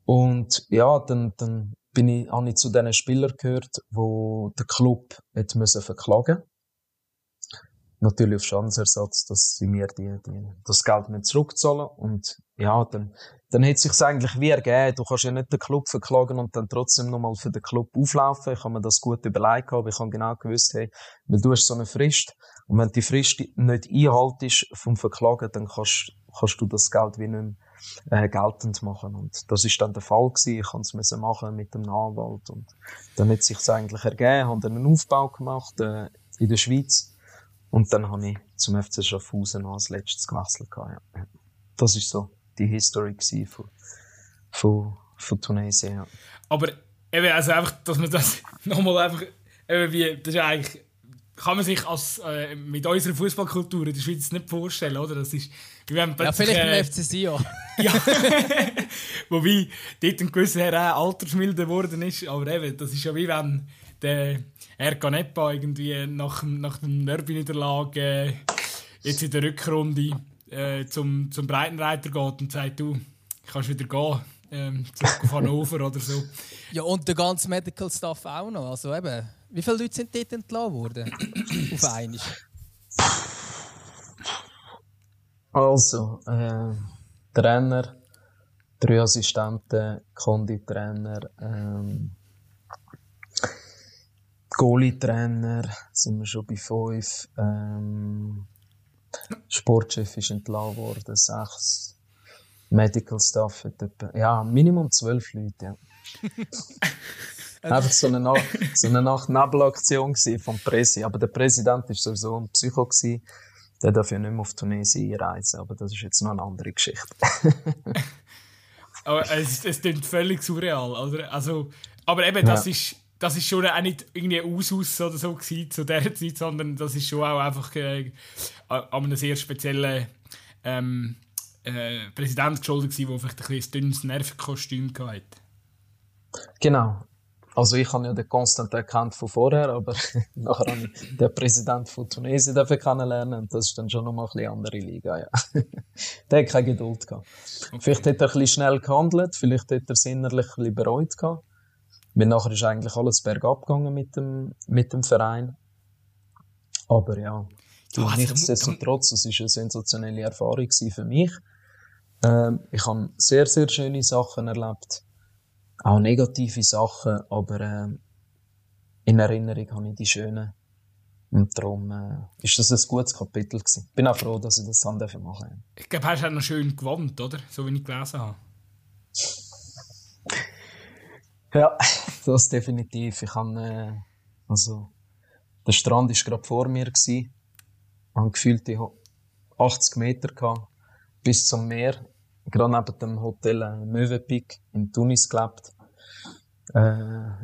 Und ja, dann, dann bin ich, habe ich zu den Spielern gehört, wo der Club hätte müssen verklagen Natürlich auf Schadensersatz, dass sie mir die, die, das Geld nicht zurückzahlen. Und ja, dann, dann hätte es sich eigentlich wie ergeben. Du kannst ja nicht den Club verklagen und dann trotzdem nochmal für den Club auflaufen. Ich habe mir das gut überlegt, aber ich habe genau gewusst, hey, weil du hast so eine Frist. Und wenn die Frist nicht einhaltest vom Verklagen, dann kannst, kannst du das Geld wie nicht äh, geltend machen. Und das ist dann der Fall gewesen. Ich konnte es machen mit dem Anwalt. Und dann hat es sich eigentlich ergeben, habe dann einen Aufbau gemacht, äh, in der Schweiz. Und dann habe ich zum FC Schaffhausen als letztes gewechselt. Ja. Das ist so die History von, von, von Tunesien. Ja. Aber eben, also einfach, dass man das nochmal einfach, eben wie, das ist eigentlich, kann man sich als, äh, mit unserer Fußballkultur in der Schweiz nicht vorstellen, oder? Das ist, ja, vielleicht äh, im FC Sion. ja. Wobei dort ein gewisser Herr auch altersmilder geworden ist, aber eben, das ist ja wie wenn der Ercanepa irgendwie nach, nach dem Derby-Niederlage äh, jetzt in der Rückrunde äh, zum, zum Breitenreiter geht und sagt, du, kannst wieder gehen, ähm, zurück auf Hannover oder so. Ja, und der ganze Medical Staff auch noch. Also eben, wie viele Leute sind dort entlassen worden? auf einmal? Also, äh, Trainer, drei Assistenten, Konditrainer, ähm, Goalie-Trainer, sind wir schon bei fünf. Ähm, Sportchef ist entlassen worden, sechs. Medical Staff ja, Minimum zwölf Leute, ja. Einfach so eine, Nacht, so eine Nacht-Nebelaktion vom Presse. Aber der Präsident war sowieso ein Psycho. Gewesen. Der darf ja nicht mehr auf Tunesien reisen, aber das ist jetzt noch eine andere Geschichte. aber es, es klingt völlig surreal, oder? Also, aber eben, das ja. ist das ist schon auch nicht irgendwie Ausus oder so gewesen zu dieser Zeit, sondern das ist schon auch einfach äh, an einem sehr speziellen ähm, äh, Präsident geschuldet gewesen, der vielleicht ein, ein dünnes Nervenkostüm hatte. Genau. Also ich habe ja den Konstantin erkannt von vorher, aber nachher habe ich den Präsident von Tunesien kennenlernen und das ist dann schon nochmal ein bisschen andere Liga, ja. der hat keine Geduld gehabt. Okay. Vielleicht hat er ein bisschen schnell gehandelt, vielleicht hat er es innerlich ein bisschen bereut gehabt. Weil nachher ist eigentlich alles bergab gegangen mit dem, mit dem Verein. Aber ja, ja also nichtsdestotrotz, es war eine sensationelle Erfahrung für mich. Ähm, ich habe sehr, sehr schöne Sachen erlebt. Auch negative Sachen, aber äh, in Erinnerung habe ich die schönen. Und darum äh, ist das ein gutes Kapitel gewesen. Bin auch froh, dass ich das dann machen durfte. Ich glaube, hast du auch noch schön gewohnt, oder? So wie ich gelesen habe. Ja, das definitiv. Ich habe, äh, also, der Strand war gerade vor mir. Ich hatte gefühlt 80 Meter gehabt, bis zum Meer. Gerade neben dem Hotel äh, Mövenpick in Tunis gelebt. Äh,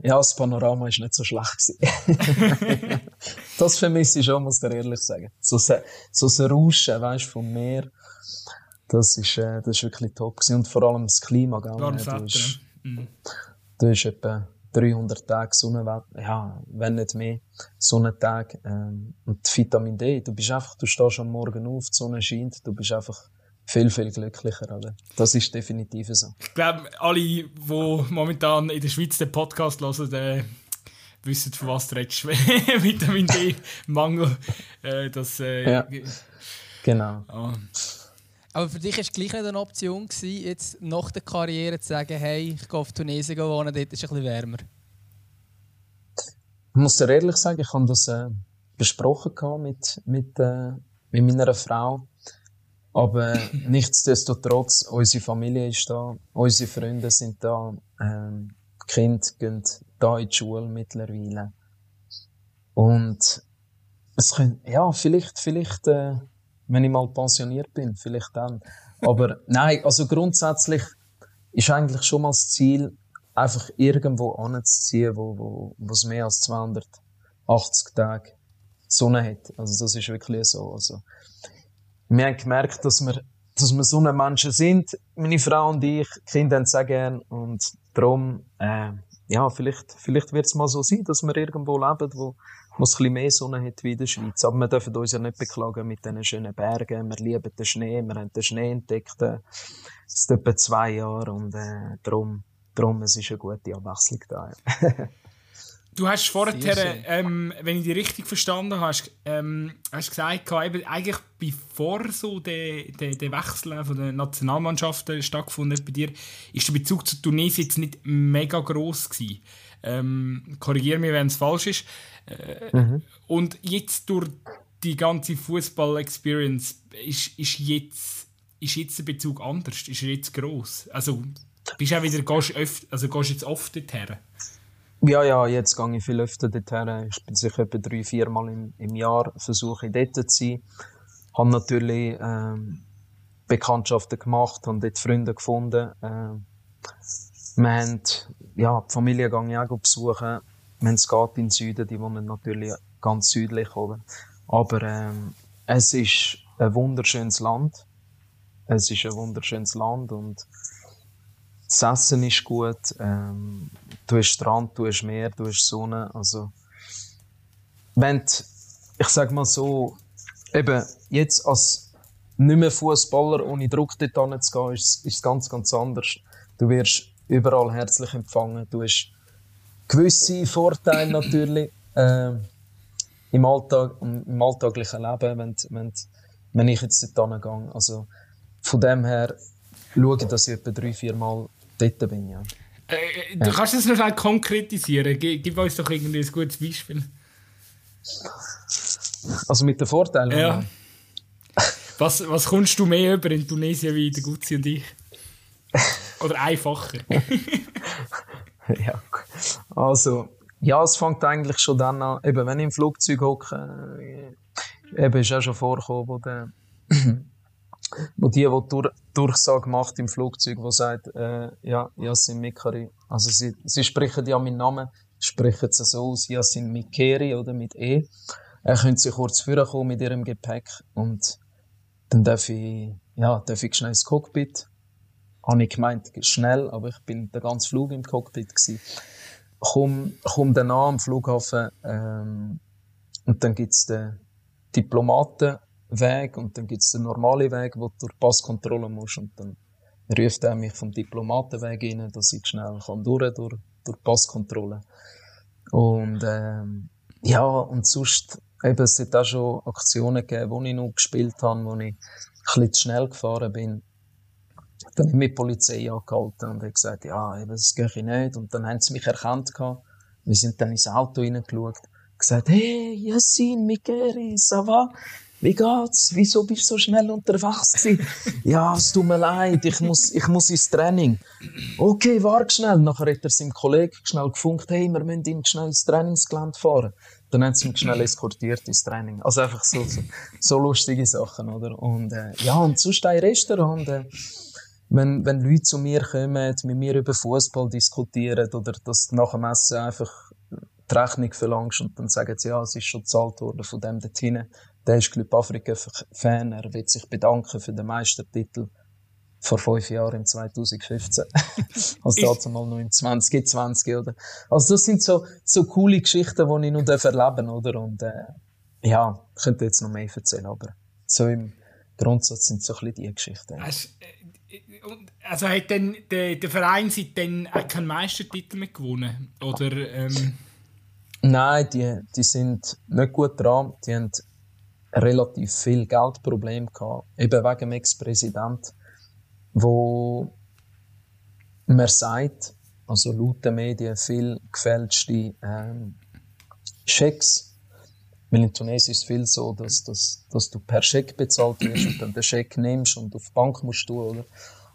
ja, das Panorama war nicht so schlecht. das vermisse ich schon, muss ich ehrlich sagen. So, so ein Rauschen, weißt, vom Meer, das ist, äh, das ist wirklich top gewesen. Und vor allem das Klima, gell? Warmes du, hast, mhm. du hast etwa 300 Tage Sonnenwetter, ja, wenn nicht mehr, Sonnentage, ähm, und Vitamin D. Du bist einfach, du stehst am Morgen auf, die Sonne scheint, du bist einfach viel, viel glücklicher. Oder? Das ist definitiv so. Ich glaube, alle, die momentan in der Schweiz den Podcast hören, äh, wissen, von was du redest. Vitamin D-Mangel. Äh, das, äh, ja, genau. Ah. Aber für dich war es gleich nicht eine Option, gewesen, jetzt nach der Karriere zu sagen, hey, ich gehe auf Tunesien wohnen, dort ist es ein bisschen wärmer. Ich muss dir ehrlich sagen, ich habe das äh, besprochen mit, mit, äh, mit meiner Frau. Aber nichtsdestotrotz, unsere Familie ist da, unsere Freunde sind da, ähm, die Kinder gehen da in die Schule mittlerweile. Und es könnte, ja, vielleicht, vielleicht, äh, wenn ich mal pensioniert bin, vielleicht dann. Aber nein, also grundsätzlich ist eigentlich schon mal das Ziel, einfach irgendwo anzuziehen, wo, wo, wo es mehr als 280 Tage Sonne hat. Also das ist wirklich so. Also, wir haben gemerkt, dass wir, dass wir so eine Menschen sind, meine Frau und ich, die Kinder haben sehr gern und darum, äh, ja, vielleicht, vielleicht wird es mal so sein, dass wir irgendwo leben, wo, wo es ein bisschen mehr Sonne hat wie in der Schweiz. Aber wir dürfen uns ja nicht beklagen mit diesen schönen Bergen. Wir lieben den Schnee, wir haben den Schnee entdeckt, äh, seit etwa zwei Jahren und äh, darum, darum es ist eine gute Abwechslung da. Du hast vorher, ähm, wenn ich dich richtig verstanden habe, hast, ähm, hast gesagt, eben, eigentlich bevor so der, der, der Wechsel von den Nationalmannschaften stattgefunden hat bei dir, ist der Bezug zu Tunesien jetzt nicht mega groß gewesen. Ähm, Korrigiere mich, wenn es falsch ist. Äh, mhm. Und jetzt durch die ganze Fußball-Experience ist, ist, jetzt, ist jetzt der Bezug anders, ist er jetzt groß. Also bist du auch wieder, gehst, öf, also gehst jetzt oft dorthin? Ja, ja, jetzt gehe ich viel öfter dorthin. Ich bin sicher etwa drei, vier Mal im, im Jahr versuche dort zu sein. Habe natürlich ähm, Bekanntschaften gemacht und dort Freunde gefunden. Ähm, wir haben, ja, die Familie gehe ich auch besuchen. Wenn es geht in den Süden, die wohnen natürlich ganz südlich, oder? Aber ähm, es ist ein wunderschönes Land. Es ist ein wunderschönes Land und das Essen ist gut. Ähm, du hast Strand, du hast Meer, du hast Sonne. Also, wenn du, ich sag mal so, eben jetzt als nicht mehr Fußballer ohne Druck dort zu gehen, ist, es ganz, ganz anders. Du wirst überall herzlich empfangen. Du hast gewisse Vorteile natürlich äh, im, Alltag, im alltäglichen Leben, wenn, wenn, wenn ich jetzt dort gehe. Also von dem her schaue dass ich etwa drei, vier Mal dort bin. Ja. Äh, du kannst das noch konkretisieren. Gib, gib uns doch irgendwie ein gutes Beispiel. Also mit den Vorteilen? Ja. Was, was kommst du mehr über in Tunesien wie der Gutzi und ich? Oder einfacher? ja, also, ja, es fängt eigentlich schon dann an, eben wenn ich im Flugzeug hocke, äh, eben ist auch schon vorgekommen, wo der wo die, die Dur Durchsage macht im Flugzeug, wo sagt, äh, ja, Yassin Mikari, also sie, sie sprechen ja meinen Namen, sprechen sie so aus, Yassin Mikeri oder mit E. Er könnte sie kurz vorkommen mit ihrem Gepäck und dann darf ich, ja, darf ich schnell ins Cockpit. Habe ich gemeint, schnell, aber ich bin den ganzen Flug im Cockpit gewesen. Komm, komm dann an am Flughafen, ähm, und dann gibt's den Diplomaten, Weg und dann gibt's den normalen Weg, wo du durch Passkontrolle musst und dann ruft er mich vom Diplomatenweg rein, dass ich schnell kann durch, durch, durch Passkontrolle. Und ähm, ja, und sonst, eben, es hat auch schon Aktionen gegeben, wo ich noch gespielt habe, wo ich ein bisschen zu schnell gefahren bin. Dann habe ich mit die Polizei angehalten und habe gesagt, ja, eben, das gehe ich nicht. Und dann haben sie mich erkannt gehabt. Wir sind dann ins Auto reingeschaut gesagt, hey, Yassin, Mikeri, ça va? Wie geht's? Wieso bist du so schnell unterwegs gewesen? ja, es tut mir leid, ich muss, ich muss ins Training. Okay, warte schnell. Nachher hat er seinem Kollegen schnell gefunkt, hey, wir müssen ihn schnell ins Trainingsgelände fahren. Dann haben sie ihn schnell eskortiert ins Training. Also einfach so, so, so lustige Sachen, oder? Und, äh, ja, und sonst ein Restaurant, äh, wenn, wenn Leute zu mir kommen, mit mir über Fußball diskutieren oder dass nach dem Essen einfach die Rechnung verlangst und dann sagen sie, ja, es ist schon gezahlt worden von dem dort hinten. Der ist Club Afrika-Fan, er will sich bedanken für den Meistertitel vor fünf Jahren, im 2015. also dazu mal noch im 2020, oder? Also das sind so, so coole Geschichten, die ich noch erleben oder? Und äh, ja, ich könnte jetzt noch mehr erzählen, aber so im Grundsatz sind so ein bisschen die Geschichten. Also, also hat denn der, der Verein seitdem auch keinen Meistertitel mehr gewonnen? Oder, ähm Nein, die, die sind nicht gut dran. Die haben relativ viel Geldprobleme gehabt. Eben wegen dem Ex-Präsident, wo man sagt, also laut den Medien, viel gefälschte ähm, Schecks. Weil in Tunesien ist es viel so, dass, dass, dass du per Scheck bezahlt wirst und dann den Scheck nimmst und auf die Bank musst du, oder?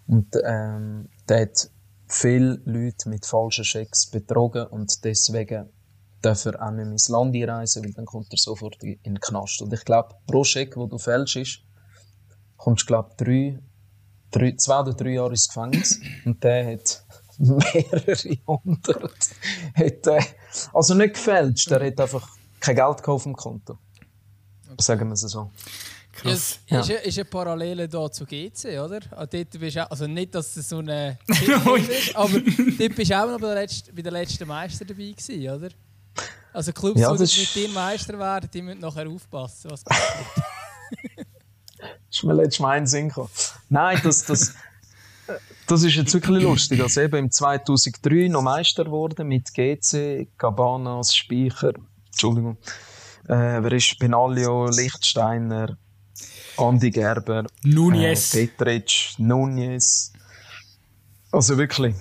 Und ähm, der hat viele Leute mit falschen Schecks betrogen und deswegen darf er auch nicht mehr ins Land einreisen, weil dann kommt er sofort in den Knast. Und ich glaube, pro Scheck, wo du fälschst, kommst du, glaube drei, drei, zwei oder drei Jahre ins Gefängnis. Und der hat mehrere hundert. Hat, äh, also nicht gefälscht, der hat einfach kein Geld auf dem Konto. Sagen wir es so. Krass. Ja, ist, ja. ist eine Parallele da zu GC, oder? Ah, dort bist auch, also nicht, dass es so eine ist, aber dort bist du auch noch bei der, letzten, bei der letzten Meister dabei gewesen, oder? Also Clubs, ja, die mit dir Meister werden, die müssen nachher aufpassen, was passiert. das ist mir letztes Mal ein Sinn gekommen. Nein, das, das, das ist jetzt wirklich lustig. Also eben im 2003 noch Meister geworden mit GC, Cabanas, Speicher, Entschuldigung, äh, wer ist Benaglio, Lichtsteiner, Andi Gerber, Nunez, äh, Petric, Nunez. Also wirklich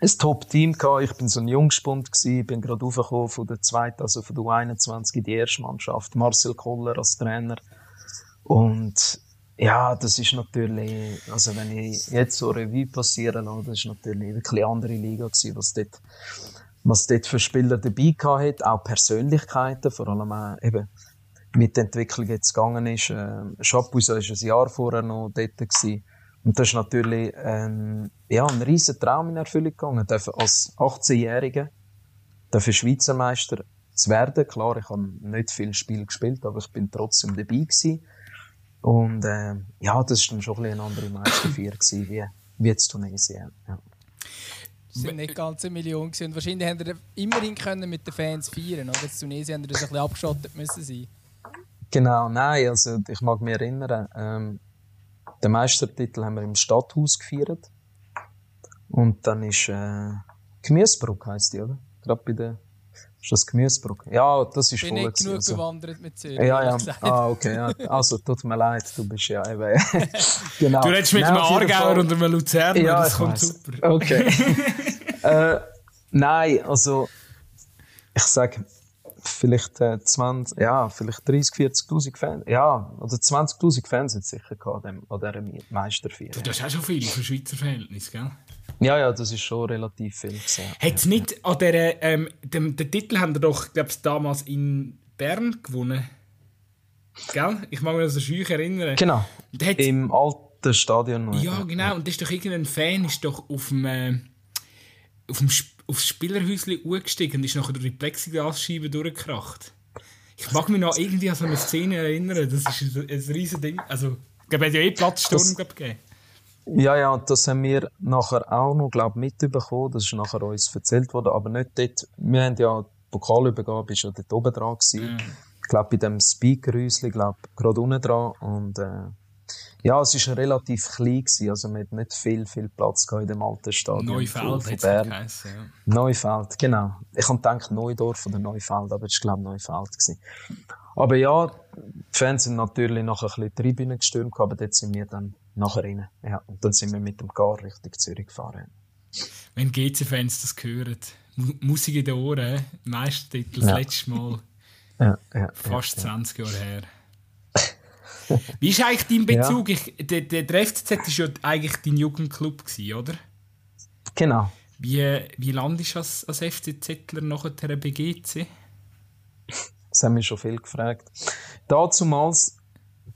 ein Top-Team gehabt. Ich bin so ein Jungspund gewesen, bin gerade aufgekommen von der zweiten, also von der U21 in die erste Mannschaft. Marcel Koller als Trainer. Und ja, das ist natürlich, also wenn ich jetzt so Revue passieren lasse, das ist natürlich wirklich eine andere Liga gewesen, was dort, was dort für Spieler dabei gehabt hat, auch Persönlichkeiten, vor allem auch eben mit der Entwicklung jetzt gegangen ist. Äh, ist ein Jahr vorher noch dort gewesen. Und das ist natürlich ähm, ja, ein riesen Traum in Erfüllung gegangen, als 18-Jähriger Schweizer Meister zu werden. Klar, ich habe nicht viel Spiel gespielt, aber ich bin trotzdem dabei gewesen. Und äh, ja, das war dann schon ein eine andere Meisterfeier gewesen, wie, wie jetzt Tunesien. Ja. Es sind nicht ganz eine Million gewesen. Und wahrscheinlich haben wir immerhin können mit den Fans feiern, oder? In Tunesien haben wir das ein bisschen abgeschottet müssen sein. Genau, nein, also ich mag mich erinnern, ähm, den Meistertitel haben wir im Stadthaus gefeiert. Und dann ist äh, Gemüsebruck heisst die, oder? Gerade bei der ist das Gemüsebruck? Ja, das ist voll. Ich bin nicht genug also. bewandert mit Zürich. Ja, ja. Ah, okay. Ja. Also, tut mir leid, du bist ja eben. genau. Du redest mit nein, einem Aargauer und einem Luzerner, ja, das kommt weiss. super. Okay. äh, nein, also, ich sage, vielleicht äh, 20, ja, vielleicht 30, 40.000 Fans, ja, oder 20.000 Fans hat es sicher gehabt an, dieser Meisterfeier. Du, das ist auch schon viel für Schweizer Verhältnisse, gell? Ja, ja, das ist schon relativ viel gesehen. Hat es nicht an der, ähm, dem, den Titel haben wir doch, glaube ich, damals in Bern gewonnen? Gell? Ich mag mich an so Scheuch erinnern. Genau. Im alten Stadion. Noch. Ja, genau. Und da ist doch irgendein Fan ist doch auf dem, äh, auf dem Sp aufs Spielerhäuschen hochgestiegen und ist nachher durch die Plexiglasscheibe durchgekracht. Ich mag mich noch irgendwie an so eine Szene erinnern. Das ist ein, ein riesiges Ding. Also, ich glaube, es hat ja eh Platzsturm gegeben. Ja, ja, das haben wir nachher auch noch, glaube mitbekommen. Das ist nachher uns erzählt worden, aber nicht dort. Wir haben ja, die Pokalübergabe ist ja dort oben dran gewesen. Mm. Ich glaube, bei dem Speakerhäuschen, glaube gerade unten dran. Und, äh, ja, es war relativ klein, gewesen, also hat nicht viel, viel Platz in dem alten Stadion. Neufeld von Bern. Geheißen, ja. Neufeld, genau. Ich habe gedacht Neudorf oder Neufeld, aber es war glaube ich Neufeld. Gewesen. Aber ja, die Fans sind natürlich noch ein bisschen Tribüne gestürmt, aber dort sind wir dann nachher rein. Ja, und dann sind wir mit dem Car Richtung Zürich gefahren. Wenn GC-Fans das hören, Musik in den Ohren, Meistertitel, das ja. letzte Mal. Ja, ja, fast ja, 20 Jahre her. Wie ist eigentlich dein Bezug? Ja. Ich, der, der, der FCZ war ja eigentlich dein Jugendclub, gewesen, oder? Genau. Wie, wie landest du als, als FCZler nachher bei GC? Das haben mich schon viel gefragt. Dazumals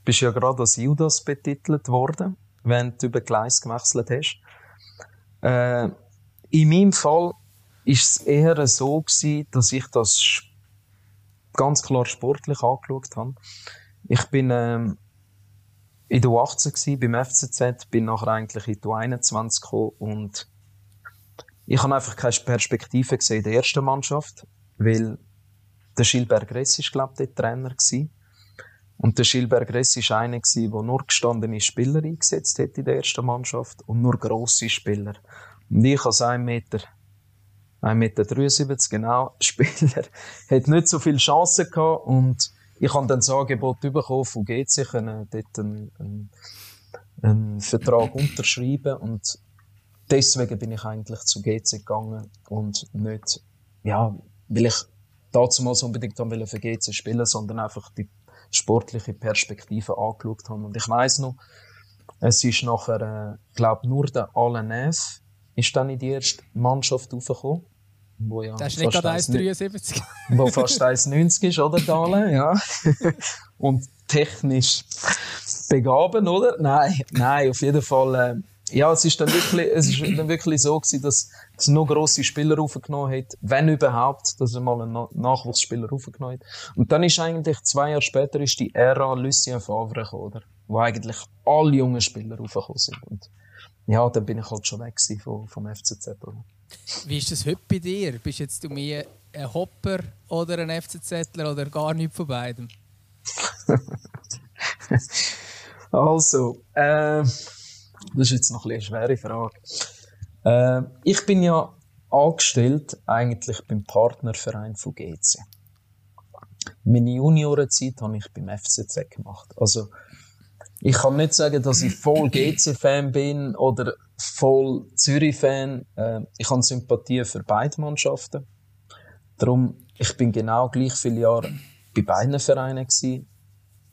bist du ja gerade als Judas betitelt worden. wenn du über Gleis gewechselt hast. Äh, in meinem Fall ist es eher so gewesen, dass ich das ganz klar sportlich angeschaut habe. Ich bin ähm, in der U18 beim FCZ, bin nachher eigentlich in die U21 gekommen und ich habe einfach keine Perspektive gesehen in der ersten Mannschaft, weil der Gilbert Gress ist, glaube ich, der Trainer gewesen. Und der Gilbert Gress war einer, der nur gestandene Spieler eingesetzt hat in der ersten Mannschaft und nur grosse Spieler. Und ich als 1 Meter, 1,73 Meter, genau, Spieler, hat nicht so viele Chancen gehabt und ich habe dann das Angebot bekommen von GC, können dort einen, einen, einen Vertrag unterschreiben und deswegen bin ich eigentlich zu GC gegangen und nicht, ja, weil ich damals unbedingt haben für GC spielen, sondern einfach die sportliche Perspektive angeschaut habe. Und ich weiss noch, es ist nachher, äh, glaube nur der Alain Neff ist dann in die erste Mannschaft aufgekommen. Wo ja das ist nicht gerade 1,73. Wo fast 1,90 ist, oder, Dale? Ja. Und technisch begaben, oder? Nein, nein, auf jeden Fall. Äh, ja, es ist dann wirklich, es ist dann wirklich so gewesen, dass es nur grosse Spieler aufgenommen hat, wenn überhaupt, dass er mal einen Nachwuchsspieler aufgenommen hat. Und dann ist eigentlich zwei Jahre später ist die Ära Lucien Favre gekommen, oder? Wo eigentlich alle jungen Spieler aufgekommen sind. Und ja, dann bin ich halt schon weg vom, vom FCZ. Oder? Wie ist das heute bei dir? Bist jetzt du mehr ein Hopper oder ein FCZler oder gar nichts von beidem? also, äh, das ist jetzt noch eine schwere Frage. Äh, ich bin ja angestellt eigentlich beim Partnerverein von GC. Meine Juniorenzeit habe ich beim FCZ gemacht. Also, ich kann nicht sagen, dass ich voll GC-Fan bin oder voll Zürich-Fan. Äh, ich habe Sympathie für beide Mannschaften. Darum, ich bin genau gleich viele Jahre bei beiden Vereinen gewesen.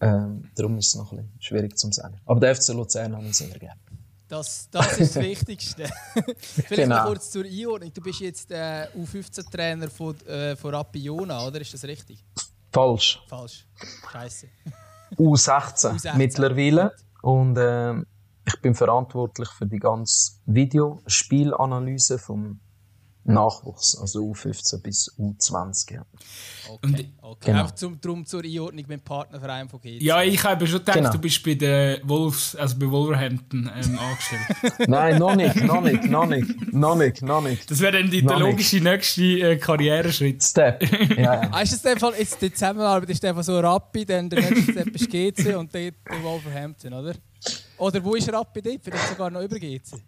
Ähm, darum ist es noch ein bisschen schwierig zu sagen. Aber der FC Luzern habe ich sehr gerne. Das, das ist das Wichtigste. Vielleicht genau. noch kurz zur Einordnung. Du bist jetzt äh, U15-Trainer von, äh, von Rapiona, oder? Ist das richtig? Falsch. Falsch. Scheiße. U16, U16 mittlerweile. Und äh, ich bin verantwortlich für die ganze Videospielanalyse vom Nachwuchs, also U15 bis U20. Ja. Okay, okay. Genau. Auch zum, drum zur Einordnung mit dem Partnerverein von GC. Ja, ich habe schon gedacht, genau. du bist bei den Wolves, also bei Wolverhampton ähm, angestellt. Nein, noch nicht, noch nicht, noch nicht, noch nicht, noch nicht. Das wäre dann die, der logische nächste äh, Karriereschritt. Step, ja, ja. Ah, ist das in Fall, jetzt die Zusammenarbeit ist einfach so rapid, dann der nächste Step ist GC und dort Wolverhampton, oder? Oder wo ist Rapid dort? Vielleicht sogar noch über GC?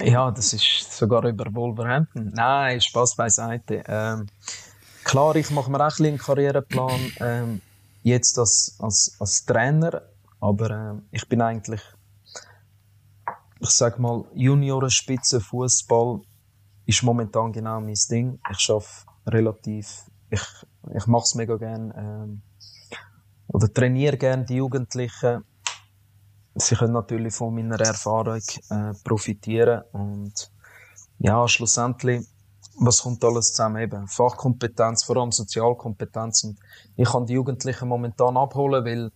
Ja, das ist sogar über Wolverhampton. Nein, Spaß beiseite. Ähm, klar, ich mache mir auch ein einen Karriereplan ähm, jetzt als, als, als Trainer, aber ähm, ich bin eigentlich, ich sag mal, Juniorenspitze Fußball ist momentan genau mein Ding. Ich schaffe relativ, ich, ich mache es mega gern ähm, oder trainiere gern die Jugendlichen sie können natürlich von meiner Erfahrung äh, profitieren und ja, schlussendlich, was kommt alles zusammen eben? Fachkompetenz, vor allem Sozialkompetenz und ich kann die Jugendlichen momentan abholen, weil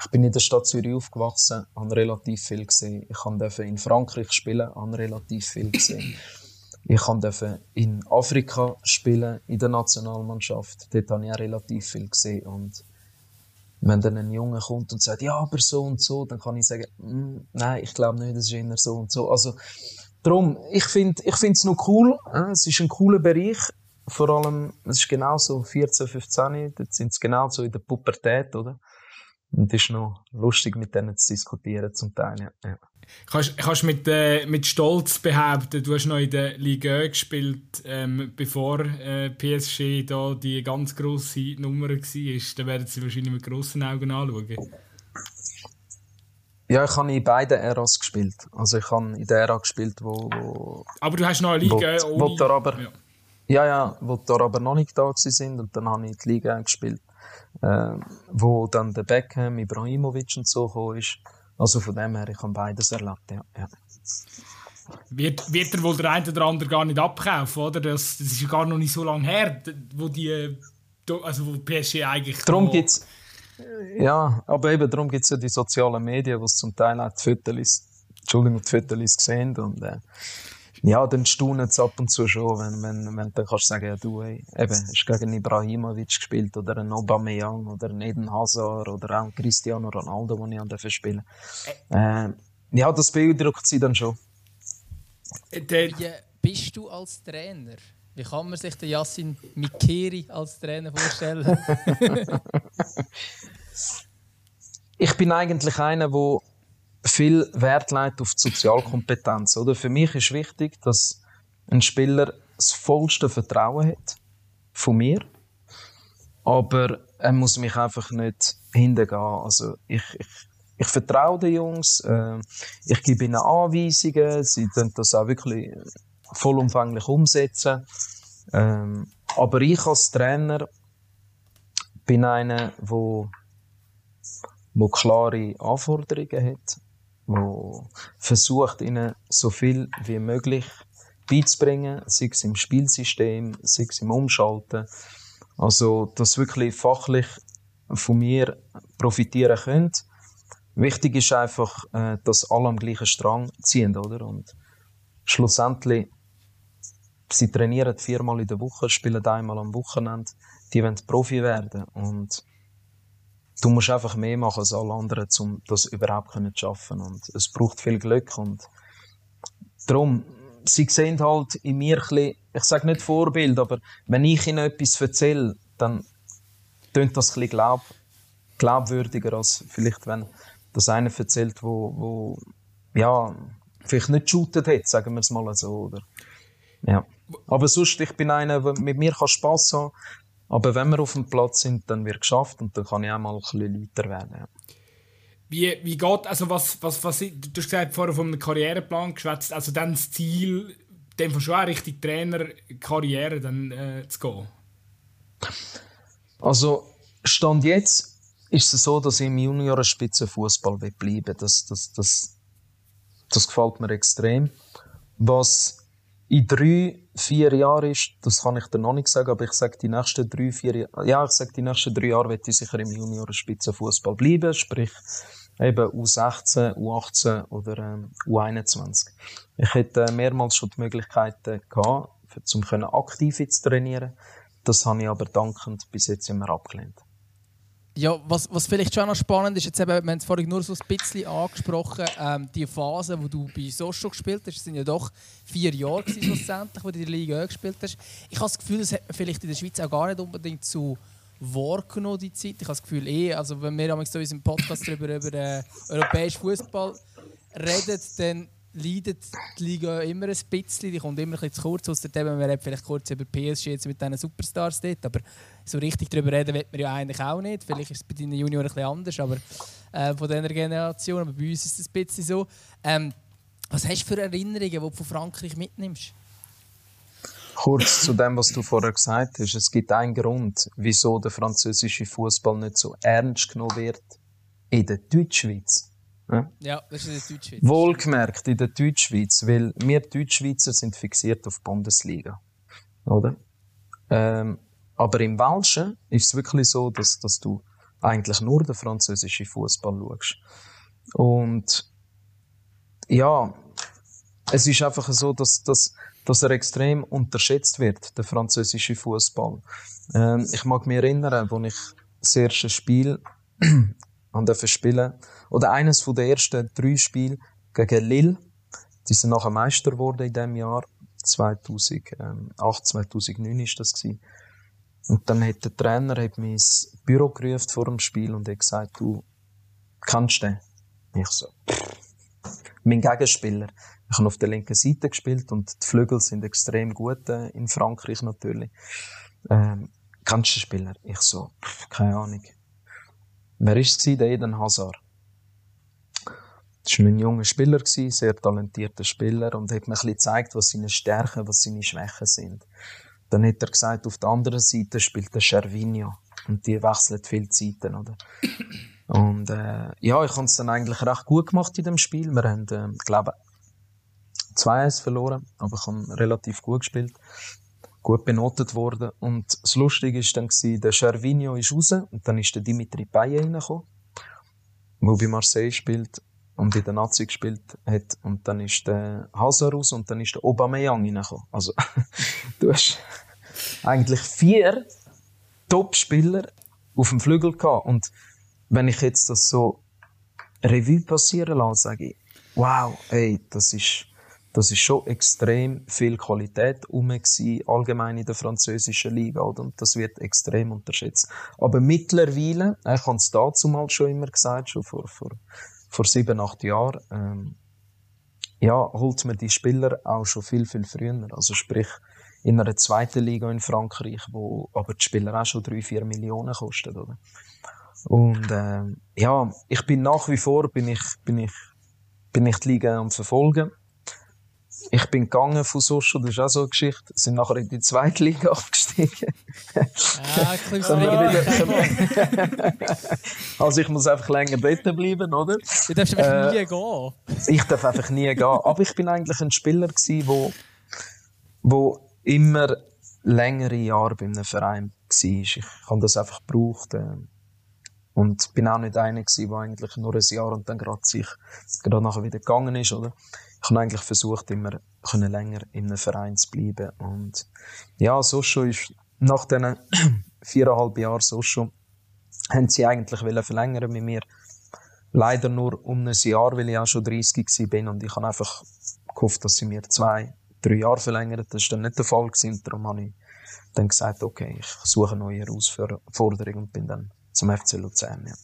ich bin in der Stadt Zürich aufgewachsen, habe relativ viel gesehen. Ich durfte in Frankreich spielen, habe relativ viel gesehen. Ich durfte in Afrika spielen, in der Nationalmannschaft. Dort habe ich auch relativ viel gesehen und wenn dann ein Junge kommt und sagt, ja, aber so und so, dann kann ich sagen, mm, nein, ich glaube nicht, das ist eher so und so. Also, darum, ich finde ich es noch cool. Äh, es ist ein cooler Bereich. Vor allem, es ist genau so 14, 15, dort sind sie genau so in der Pubertät, oder? Und es ist noch lustig, mit denen zu diskutieren, zum Teil, ja. ja. Kannst, kannst mit, äh, mit Stolz behaupten, du hast noch in der Liga gespielt, ähm, bevor äh, PSG da die ganz grosse Nummer war. Dann werden sie wahrscheinlich mit grossen Augen anschauen. Ja, ich habe in beiden Äras gespielt. Also ich habe in der Ära gespielt, wo... wo aber du hast noch eine Liga wo, ohne... Wo aber, ja. ja, ja, wo da aber noch nicht da sind und dann habe ich die Liga gespielt. Äh, wo dann der Beckham, Ibrahimovic und so gekommen ist. Also von dem her, ich habe beides erlebt, ja. ja. Wird, wird er wohl der eine oder andere gar nicht abkaufen, oder? Das, das ist ja gar noch nicht so lange her, wo die, also wo PSG eigentlich... Darum gibt's, ja, aber eben darum gibt es ja die sozialen Medien, wo es zum Teil auch die Fotos Entschuldigung, die Fotos gesehen und äh, ja, dann staunen es ab und zu schon, wenn, wenn, wenn du kannst sagen, ja du, ey, eben, hast gegen Ibrahimovic gespielt oder einen Aubameyang oder einen Eden Hazard oder auch einen Cristiano Ronaldo, den ich an spielen äh, Ja, das beeindruckt sie dann schon. Wie bist du als Trainer? Wie kann man sich den Yassin Mikeri als Trainer vorstellen? ich bin eigentlich einer, der viel Wert legt auf die Sozialkompetenz. Oder? Für mich ist wichtig, dass ein Spieler das vollste Vertrauen hat von mir. Aber er muss mich einfach nicht hingehen. Also ich, ich, ich vertraue den Jungs, äh, ich gebe ihnen Anweisungen, sie können das auch wirklich vollumfänglich umsetzen. Ähm, aber ich als Trainer bin einer, der wo klare Anforderungen hat wo versucht, ihnen so viel wie möglich beizubringen, sei es im Spielsystem, sei es im Umschalten. Also, dass wirklich fachlich von mir profitieren können. Wichtig ist einfach, äh, dass alle am gleichen Strang ziehen, oder? Und schlussendlich, sie trainieren viermal in der Woche, spielen einmal am Wochenende, die wollen Profi werden. Und du musst einfach mehr machen als alle anderen, um das überhaupt zu schaffen. Und es braucht viel Glück. Und darum, sie sehen halt in mir ein bisschen, ich sage nicht Vorbild, aber wenn ich ihnen etwas erzähle, dann tönt das ein glaub, glaubwürdiger, als vielleicht, wenn das einer erzählt, wo, wo ja, vielleicht nicht shootet hat, sagen wir es mal so. Oder? Ja. Aber sonst, ich bin einer, der mit mir Spass haben kann. Aber wenn wir auf dem Platz sind, dann wird geschafft und dann kann ich auch mal ein bisschen lauter werden. Ja. Wie, wie geht, also was, was, was, du hast gesagt, vorher von einem Karriereplan geschwätzt, also dann das Ziel, dem von schon Richtung Trainerkarriere dann äh, zu gehen? Also, Stand jetzt ist es so, dass ich im Juniorenspitzenfußball bleiben das, das, das, das gefällt mir extrem. Was in drei, vier Jahren ist, das kann ich dir noch nicht sagen, aber ich sage die nächsten drei, vier Jahre, ja, ich sage die nächsten drei Jahre werde ich sicher im Junioren-Spitzenfußball bleiben, sprich eben U16, U18 oder ähm, U21. Ich hätte mehrmals schon die Möglichkeiten gehabt, um aktiv zu trainieren. Das habe ich aber dankend bis jetzt immer abgelehnt. Ja, was, was vielleicht schon noch spannend ist, jetzt eben, wir haben es vorhin nur so ein bisschen angesprochen, ähm, die Phase, wo du bei Socho gespielt hast, sind ja doch vier Jahre schlussendlich, wo du in der Liga gespielt hast. Ich habe das Gefühl, das hat man vielleicht in der Schweiz auch gar nicht unbedingt so wahrgenommen, die Zeit. Ich habe das Gefühl, eh, also wenn wir in unserem Podcast darüber über äh, europäischen Fußball reden, dann leidet die Liga immer ein bisschen, die kommt immer ein bisschen zu kurz. Außerdem, wir reden vielleicht kurz über PSG jetzt mit diesen Superstars dort, aber so richtig darüber reden wird man ja eigentlich auch nicht. Vielleicht ist es bei deinen Junioren ein bisschen anders, aber äh, von dieser Generation, aber bei uns ist es ein bisschen so. Ähm, was hast du für Erinnerungen, die du von Frankreich mitnimmst? Kurz zu dem, was du vorher gesagt hast. Es gibt einen Grund, wieso der französische Fußball nicht so ernst genommen wird in der Deutschschweiz. Ja, ja das ist in der Deutschschweiz. Wohlgemerkt in der Deutschschweiz, weil wir Deutschschweizer sind fixiert auf die Bundesliga. Oder? Ähm, aber im Welschen ist es wirklich so, dass, dass du eigentlich nur den französischen Fußball schaust. Und ja, es ist einfach so, dass, dass, dass er extrem unterschätzt wird, der französische Fußball. Ähm, ich mag mich erinnern, als ich das erste Spiel an der spielen. Oder eines von der ersten drei Spiele gegen Lille. Die sind nachher Meister geworden in diesem Jahr. 2008, 2009 ist das gewesen. Und dann hat der Trainer hat mich ins Büro gerufen vor dem Spiel und hat gesagt, du kannst den? Ich so, mein Gegenspieler. Ich habe auf der linken Seite gespielt und die Flügel sind extrem gut äh, in Frankreich natürlich. Ähm, kannst du Spieler? Ich so, keine Ahnung. Wer war? Der Eden Hazard. Das war ein junger Spieler, ein sehr talentierter Spieler und hat mir gezeigt, was seine Stärken, was seine Schwächen sind. Dann hat er gesagt, auf der anderen Seite spielt der Cervinho und die wechseln viel Zeiten, oder? Und äh, ja, ich habe es dann eigentlich recht gut gemacht in dem Spiel. Wir haben, äh, glaube 2-1 verloren, aber ich habe relativ gut gespielt gut benotet worden. Und das Lustige war dann, gewesen, der Cervinho ist raus und dann ist der Dimitri Payet reingekommen, der bei Marseille spielt. und in der Nazi gespielt hat. Und dann ist der Hazard raus und dann ist der Aubameyang reingekommen. Also, du hast eigentlich vier Top-Spieler auf dem Flügel gehabt. Und wenn ich jetzt das so Revue passieren lasse, sage ich, wow, ey, das ist, das ist schon extrem viel Qualität rum allgemein in der französischen Liga, oder? Und das wird extrem unterschätzt. Aber mittlerweile, ich habe es dazu mal schon immer gesagt, schon vor, vor, vor sieben, acht Jahren, ähm, ja, holt man die Spieler auch schon viel, viel früher. Also sprich, in einer zweiten Liga in Frankreich, wo aber die Spieler auch schon drei, vier Millionen kosten, oder? Und äh, ja, ich bin nach wie vor bin ich, bin ich, bin ich die Liga am verfolgen. Ich bin gegangen von Social, das ist auch so eine Geschichte. Sind nachher in die zweite Liga abgestiegen. Ja, Also ich muss einfach länger dort bleiben, oder? Du darfst einfach äh, nie gehen. Ich darf einfach nie gehen. Aber ich bin eigentlich ein Spieler gewesen, wo, wo immer längere Jahre bei einem Verein war. Ich habe das einfach gebraucht. Äh, und bin auch nicht einer der eigentlich nur ein Jahr und dann gerade sich gerade nachher wieder gegangen ist, oder? Ich habe eigentlich versucht, immer können länger in einem Verein zu bleiben. Und ja, so schon ist nach diesen viereinhalb Jahren so schon haben sie eigentlich verlängern mit mir. Leider nur um ein Jahr, weil ich auch schon 30 war und ich habe einfach gehofft, dass sie mir zwei, drei Jahre verlängern. Das war dann nicht der Fall gewesen. Darum habe ich dann gesagt, okay, ich suche eine neue Herausforderung und bin dann zum FC Luzern. Ja.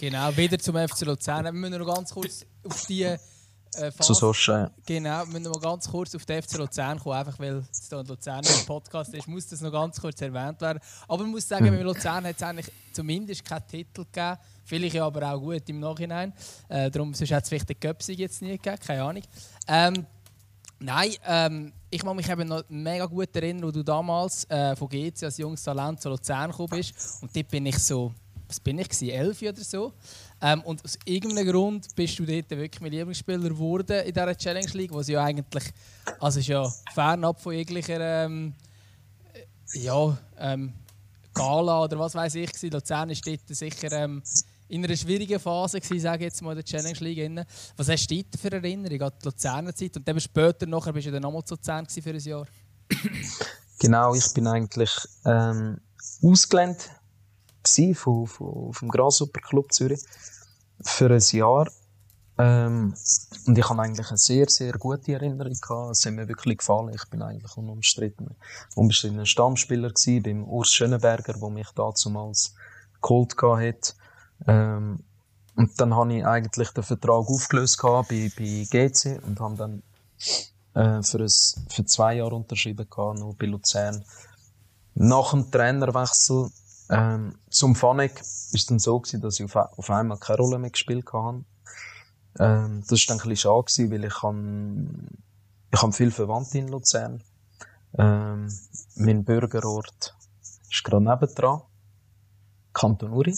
Genau, wieder zum FC Luzern. Wir müssen noch ganz kurz auf die äh, Zu Soscha. Genau, wir müssen noch ganz kurz auf den FC Luzern kommen, einfach weil es hier ein Luzern im Podcast ist, muss das noch ganz kurz erwähnt werden. Aber ich muss sagen, mhm. mit Luzern hat es eigentlich zumindest keinen Titel gegeben. Vielleicht aber auch gut im Nachhinein. Äh, darum sonst hat es vielleicht den Köpsig jetzt nie gegeben, keine Ahnung. Ähm, Nein, ähm, ich kann mich eben noch mega gut erinnern, wo du damals äh, von GC als junges Talent zu Luzern gekommen bist. Und dort bin ich so, was bin ich gewesen, elf oder so. Ähm, und aus irgendeinem Grund bist du dort wirklich mein Lieblingsspieler geworden in dieser Challenge League, sie ja eigentlich, also ist ja fernab von jeglicher, ähm, ja, ähm, Gala oder was weiß ich, gewesen. Luzern ist dort sicher ähm, in einer schwierigen Phase gewesen, sage ich jetzt mal, in der Challenge League. Was hast du dort für Erinnerung an die Luzerner Zeit? Und dann später nachher bist du dann nochmal zu Luzern für ein Jahr. Genau, ich bin eigentlich ähm, ausgelernt von, von, vom Grasshopper Club Zürich für ein Jahr. Ähm, und ich habe eigentlich eine sehr, sehr gute Erinnerung gehabt. Es hat mir wirklich gefallen. Ich bin eigentlich unumstritten, unbestrittener Stammspieler gewesen, beim Urs Schönenberger, der mich damals geholt hat. Ähm, und dann habe ich eigentlich den Vertrag aufgelöst bei, bei GC und habe dann äh, für, ein, für zwei Jahre unterschrieben gehabt, noch bei Luzern. Nach dem Trainerwechsel ähm, zum Fanek ist dann so gewesen, dass ich auf, auf einmal keine Rolle mehr gespielt habe. Ähm, das war dann ein bisschen schade gewesen, weil ich han, ich han viel Verwandte in Luzern. Ähm, mein Bürgerort ist gerade nebendran. Kanton Uri.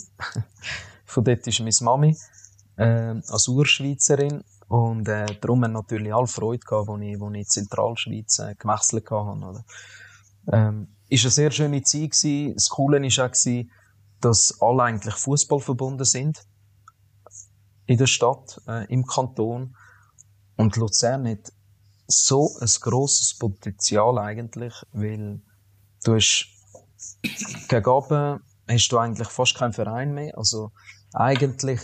Von dort ist meine Mami äh, als Urschweizerin und äh, darum haben natürlich alle Freude gehabt, als ich, als ich in Zentralschweiz äh, gewechselt habe. Ähm, ist eine sehr schöne Zeit gewesen. Das Coole war auch, dass alle eigentlich Fußball verbunden sind. In der Stadt, äh, im Kanton. Und Luzern hat so ein grosses Potenzial eigentlich, weil du hast gegen hast du eigentlich fast keinen Verein mehr. Also eigentlich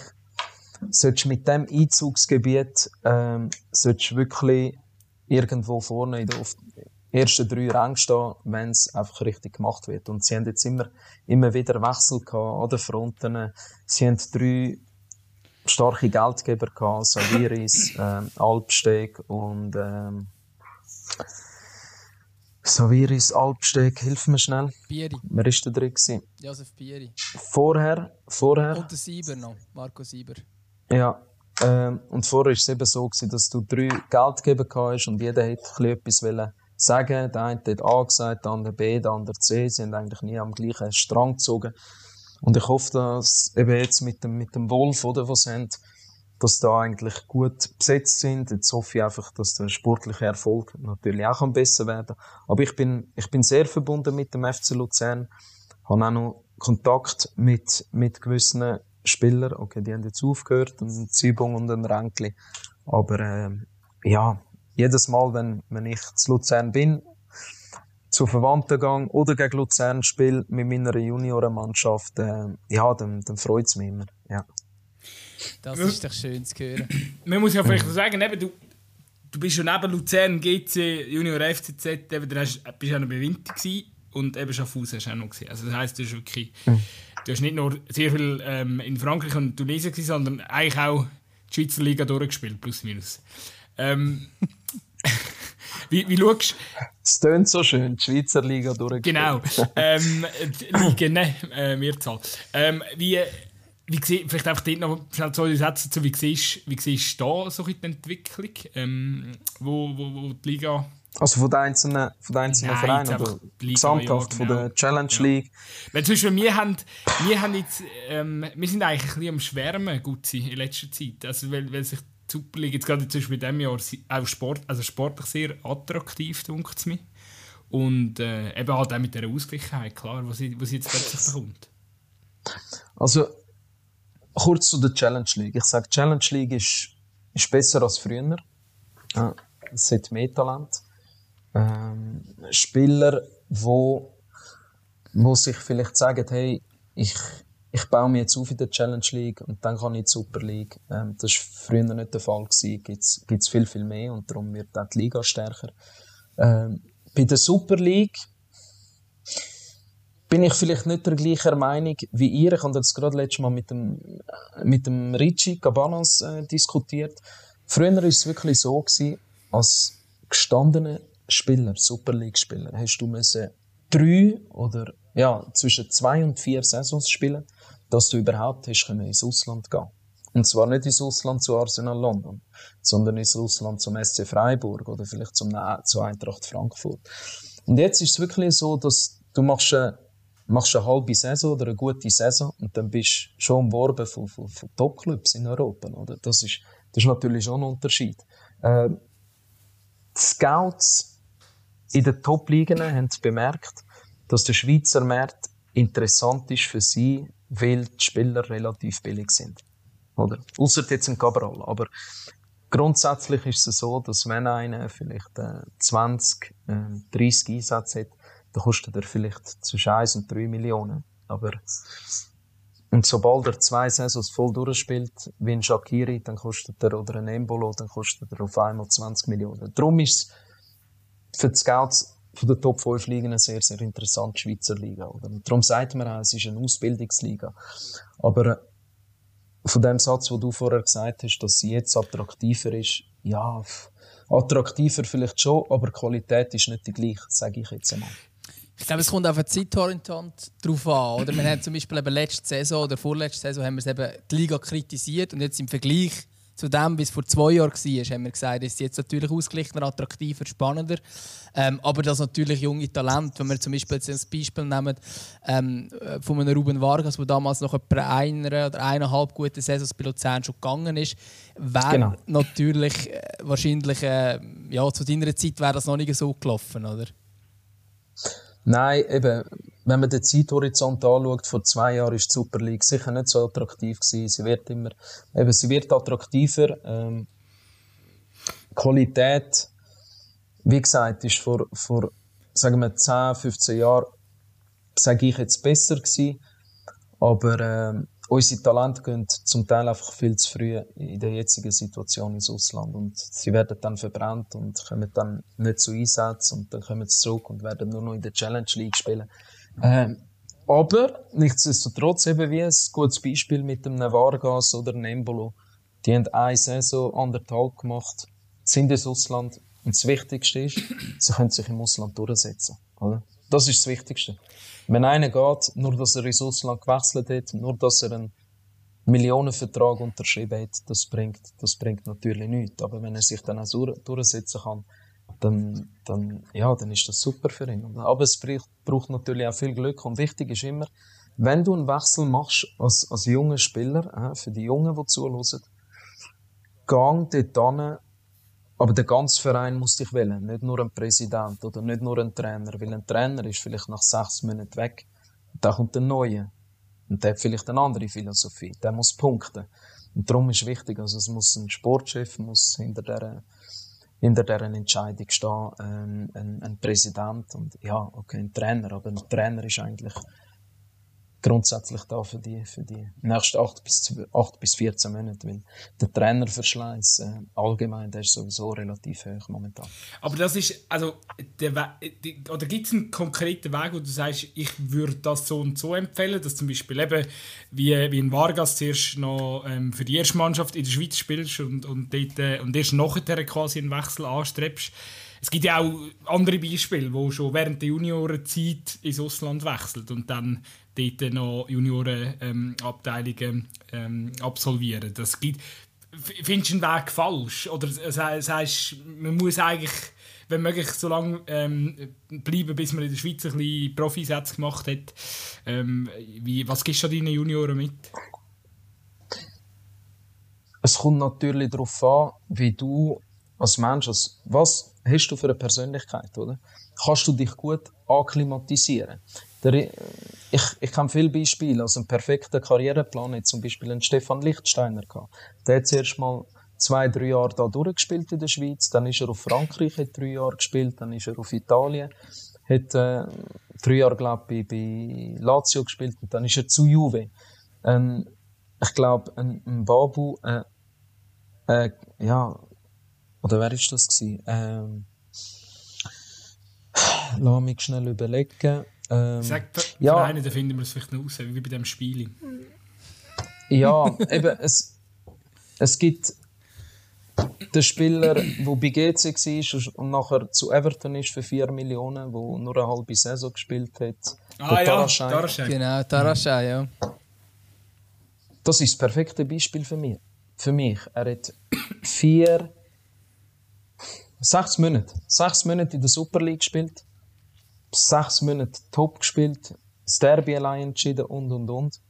solltest du mit dem Einzugsgebiet ähm, solltest wirklich irgendwo vorne in den ersten drei Rängen stehen, wenn es einfach richtig gemacht wird. Und sie haben jetzt immer, immer wieder Wechsel gehabt an den Fronten. Sie haben drei starke Geldgeber gehabt, Saviris, ähm, Alpsteg und ähm, Saviris, Alpsteg, hilf mir schnell. Bieri. Wer war da drin? Josef Bieri. Vorher, vorher... Und der Sieber noch, Marco Sieber. Ja, ähm, und vorher war es eben so, gewesen, dass du drei Geldgeber hast und jeder hätte etwas wollen sagen. Der eine hat A gesagt, der andere B, der andere C. Sie haben eigentlich nie am gleichen Strang gezogen. Und ich hoffe, dass eben jetzt mit dem, mit dem Wolf, oder, was haben, dass da eigentlich gut besetzt sind. Jetzt hoffe ich einfach, dass der sportliche Erfolg natürlich auch besser werden Aber ich bin, ich bin sehr verbunden mit dem FC Luzern. Habe auch noch Kontakt mit, mit gewissen Spieler, okay, die haben jetzt aufgehört, ein Zübung und ein Ränkli. Aber äh, ja, jedes Mal, wenn, wenn ich zu Luzern bin, zu Verwandten gehe oder gegen Luzern spiele mit meiner Juniorenmannschaft, äh, ja, dann, dann freut es mich immer. Ja. Das ist doch schön zu hören. Man muss ja vielleicht sagen, eben, du, du bist schon neben Luzern, GC, Junior FCZ, eben, du hast, bist ja noch bei Winter gewesen und eben Schaffhausen hast du auch noch gesehen. Also das heisst, du hast wirklich, mhm. du hast nicht nur sehr viel ähm, in Frankreich und Tunesien gewesen, sondern eigentlich auch die Schweizer Liga durchgespielt, plus minus. Ähm, wie, wie schaust Es tönt so schön, die Schweizer Liga durchgespielt. Genau, ähm, Liga, ne, äh, Mehrzahl. Ähm, wie, wie vielleicht einfach dort noch schnell zwei Sätze dazu, wie siehst, wie siehst du da so die Entwicklung, ähm, wo, wo, wo die Liga also von den einzelnen, von den einzelnen Nein, Vereinen oder Liga, gesamthaft ja, genau. von der Challenge League? Weil zum Beispiel wir haben, wir haben jetzt, ähm, wir sind eigentlich ein bisschen am Schwärmen gut in letzter Zeit. Also weil, weil sich die jetzt gerade zum Beispiel in diesem Jahr auch Sport, also sportlich sehr attraktiv, denkt es mir. Und äh, eben halt auch mit dieser Ausgleichheit, klar, was sie, sie jetzt plötzlich bekommt. Also kurz zu der Challenge League. Ich sage, Challenge League ist, ist besser als früher. Ja, es hat mehr Talent ähm, Spieler, wo, wo sich vielleicht sagen, hey, ich, ich baue mich jetzt auf in der Challenge League und dann kann ich in die Super League. Ähm, das war früher nicht der Fall. Gibt's, gibt's viel, viel mehr und darum wird auch die Liga stärker. Ähm, bei der Super League bin ich vielleicht nicht der gleichen Meinung wie ihr. Ich habe das gerade letztes Mal mit dem, mit dem Richie Cabanas äh, diskutiert. Früher war es wirklich so gewesen, als gestandene Spieler, Super League-Spieler, hast du müssen drei oder ja, zwischen zwei und vier Saisons spielen, dass du überhaupt hast können ins Ausland gehen. Und zwar nicht ins Ausland zu Arsenal London, sondern ins Ausland zum SC Freiburg oder vielleicht zum, zu Eintracht Frankfurt. Und jetzt ist es wirklich so, dass du machst eine, machst eine halbe Saison oder eine gute Saison und dann bist du schon umworben von, von, von Top-Clubs in Europa. Oder? Das, ist, das ist natürlich schon ein Unterschied. Äh, Scouts in den Top-Ligen haben bemerkt, dass der Schweizer Markt interessant ist für sie, weil die Spieler relativ billig sind. Oder? Außer jetzt in Cabral. Aber grundsätzlich ist es so, dass wenn einer vielleicht äh, 20, äh, 30 Einsätze hat, dann kostet er vielleicht zwischen 1 und 3 Millionen. Aber und sobald er zwei Saisons voll durchspielt, wie ein Shakiri, dann kostet er, oder ein Embolo, dann kostet er auf einmal 20 Millionen. Darum ist es für die Scouts von der Top 5 Ligen eine sehr, sehr interessante Schweizer Liga. Oder? darum sagt man auch, es ist eine Ausbildungsliga. Aber äh, von dem Satz, wo du vorher gesagt hast, dass sie jetzt attraktiver ist, ja, attraktiver vielleicht schon, aber Qualität ist nicht die gleiche, sage ich jetzt einmal. Ich glaube, es kommt auf den Zeithorizont drauf an. Oder? Wir haben zum Beispiel eben letzte Saison oder vorletzte Saison haben wir eben die Liga kritisiert und jetzt im Vergleich zu dem, wie es vor zwei Jahren war, haben wir gesagt, ist jetzt natürlich ausgeglichener, attraktiver, spannender. Ähm, aber das natürlich junge Talent, wenn wir zum Beispiel jetzt ein Beispiel nehmen ähm, äh, von einem Ruben Vargas, der damals noch etwa einer oder eineinhalb gute Saisons bei Luzern schon gegangen ist, wäre genau. natürlich äh, wahrscheinlich, äh, ja, zu deiner Zeit wäre das noch nicht so gelaufen, oder? Nein, eben, wenn man den Zeithorizont anschaut, vor zwei Jahren ist die Super League sicher nicht so attraktiv gewesen. Sie wird immer, eben, sie wird attraktiver. Ähm, Qualität, wie gesagt, ist vor, vor, sagen wir, 10, 15 Jahren, sage ich jetzt, besser gewesen. Aber, ähm, unsere Talente gehen zum Teil einfach viel zu früh in der jetzigen Situation ins Ausland und sie werden dann verbrannt und kommen dann nicht zu Einsatz und dann kommen sie zurück und werden nur noch in der Challenge League spielen. Ähm, aber nichtsdestotrotz eben wie ein gutes Beispiel mit einem Vargas oder einem Embolo. Die haben eine Saison, anderthalb gemacht, sind ins Ausland und das Wichtigste ist, sie können sich im Ausland durchsetzen. Oder? Das ist das Wichtigste. Wenn einer geht, nur dass er ins Ausland gewechselt hat, nur dass er einen Millionenvertrag unterschrieben hat, das bringt, das bringt natürlich nichts. Aber wenn er sich dann auch durchsetzen kann, dann, dann, ja, dann ist das super für ihn. Aber es braucht, natürlich auch viel Glück. Und wichtig ist immer, wenn du einen Wechsel machst als, als junger Spieler, äh, für die Jungen, die zuhören, gang dort hin, aber der ganze Verein muss dich wählen, nicht nur ein Präsident oder nicht nur ein Trainer, weil ein Trainer ist vielleicht nach sechs Monaten weg, da kommt ein neuer. Und der hat vielleicht eine andere Philosophie. Der muss punkten. Und darum ist wichtig, also es muss ein Sportchef muss hinter dieser hinter dieser Entscheidung stehen, ähm, ein, ein Präsident und ja, okay, ein Trainer, aber ein Trainer ist eigentlich grundsätzlich da für die, für die nächsten 8 bis, 8 bis 14 Monate, weil der Trainerverschleiß äh, allgemein, der ist sowieso relativ hoch momentan. Aber das ist, also, der We oder gibt es einen konkreten Weg, wo du sagst, ich würde das so und so empfehlen, dass zum Beispiel eben, wie, wie in Vargas zuerst noch ähm, für die erste Mannschaft in der Schweiz spielst und, und, dort, äh, und erst nachher quasi einen Wechsel anstrebst, es gibt ja auch andere Beispiele, wo schon während der Juniorenzeit ins Ausland wechselt und dann dort noch Juniorenabteilungen ähm, ähm, absolvieren. Das gibt, findest du einen Weg falsch? Oder sagst man muss eigentlich, wenn möglich, so lange ähm, bleiben, bis man in der Schweiz ein bisschen Profisätze gemacht hat? Ähm, wie, was gibst du deinen Junioren mit? Es kommt natürlich darauf an, wie du als Mensch, als, was hast du für eine Persönlichkeit, oder? Kannst du dich gut akklimatisieren? Der, ich, ich kenne viele Beispiele. Also einen perfekten Karriereplan hat zum Beispiel einen Stefan Lichtsteiner gehabt. Der hat zuerst mal zwei, drei Jahre da durchgespielt in der Schweiz, dann ist er auf Frankreich, hat drei Jahre gespielt, dann ist er auf Italien, hat äh, drei Jahre, glaube ich, bei Lazio gespielt und dann ist er zu Juve. Ähm, ich glaube, ein, ein Babu, äh, äh, ja, oder wer ist das gewesen? Ähm, lass mich schnell überlegen. Ähm, Sag ja, Vereine, da finden wir es vielleicht noch raus, wie bei dem Spiel. Ja, eben, es, es gibt den Spieler, der bei GC war und nachher zu Everton ist für 4 Millionen, der nur eine halbe Saison gespielt hat. Ah ja, Taraschai. Genau, Taraschai, ja. Das ist das perfekte Beispiel für mich. Für mich. Er hat vier, sechs Monate, sechs Monate in der Super League gespielt sechs Monate top gespielt, das Derby allein entschieden und und und.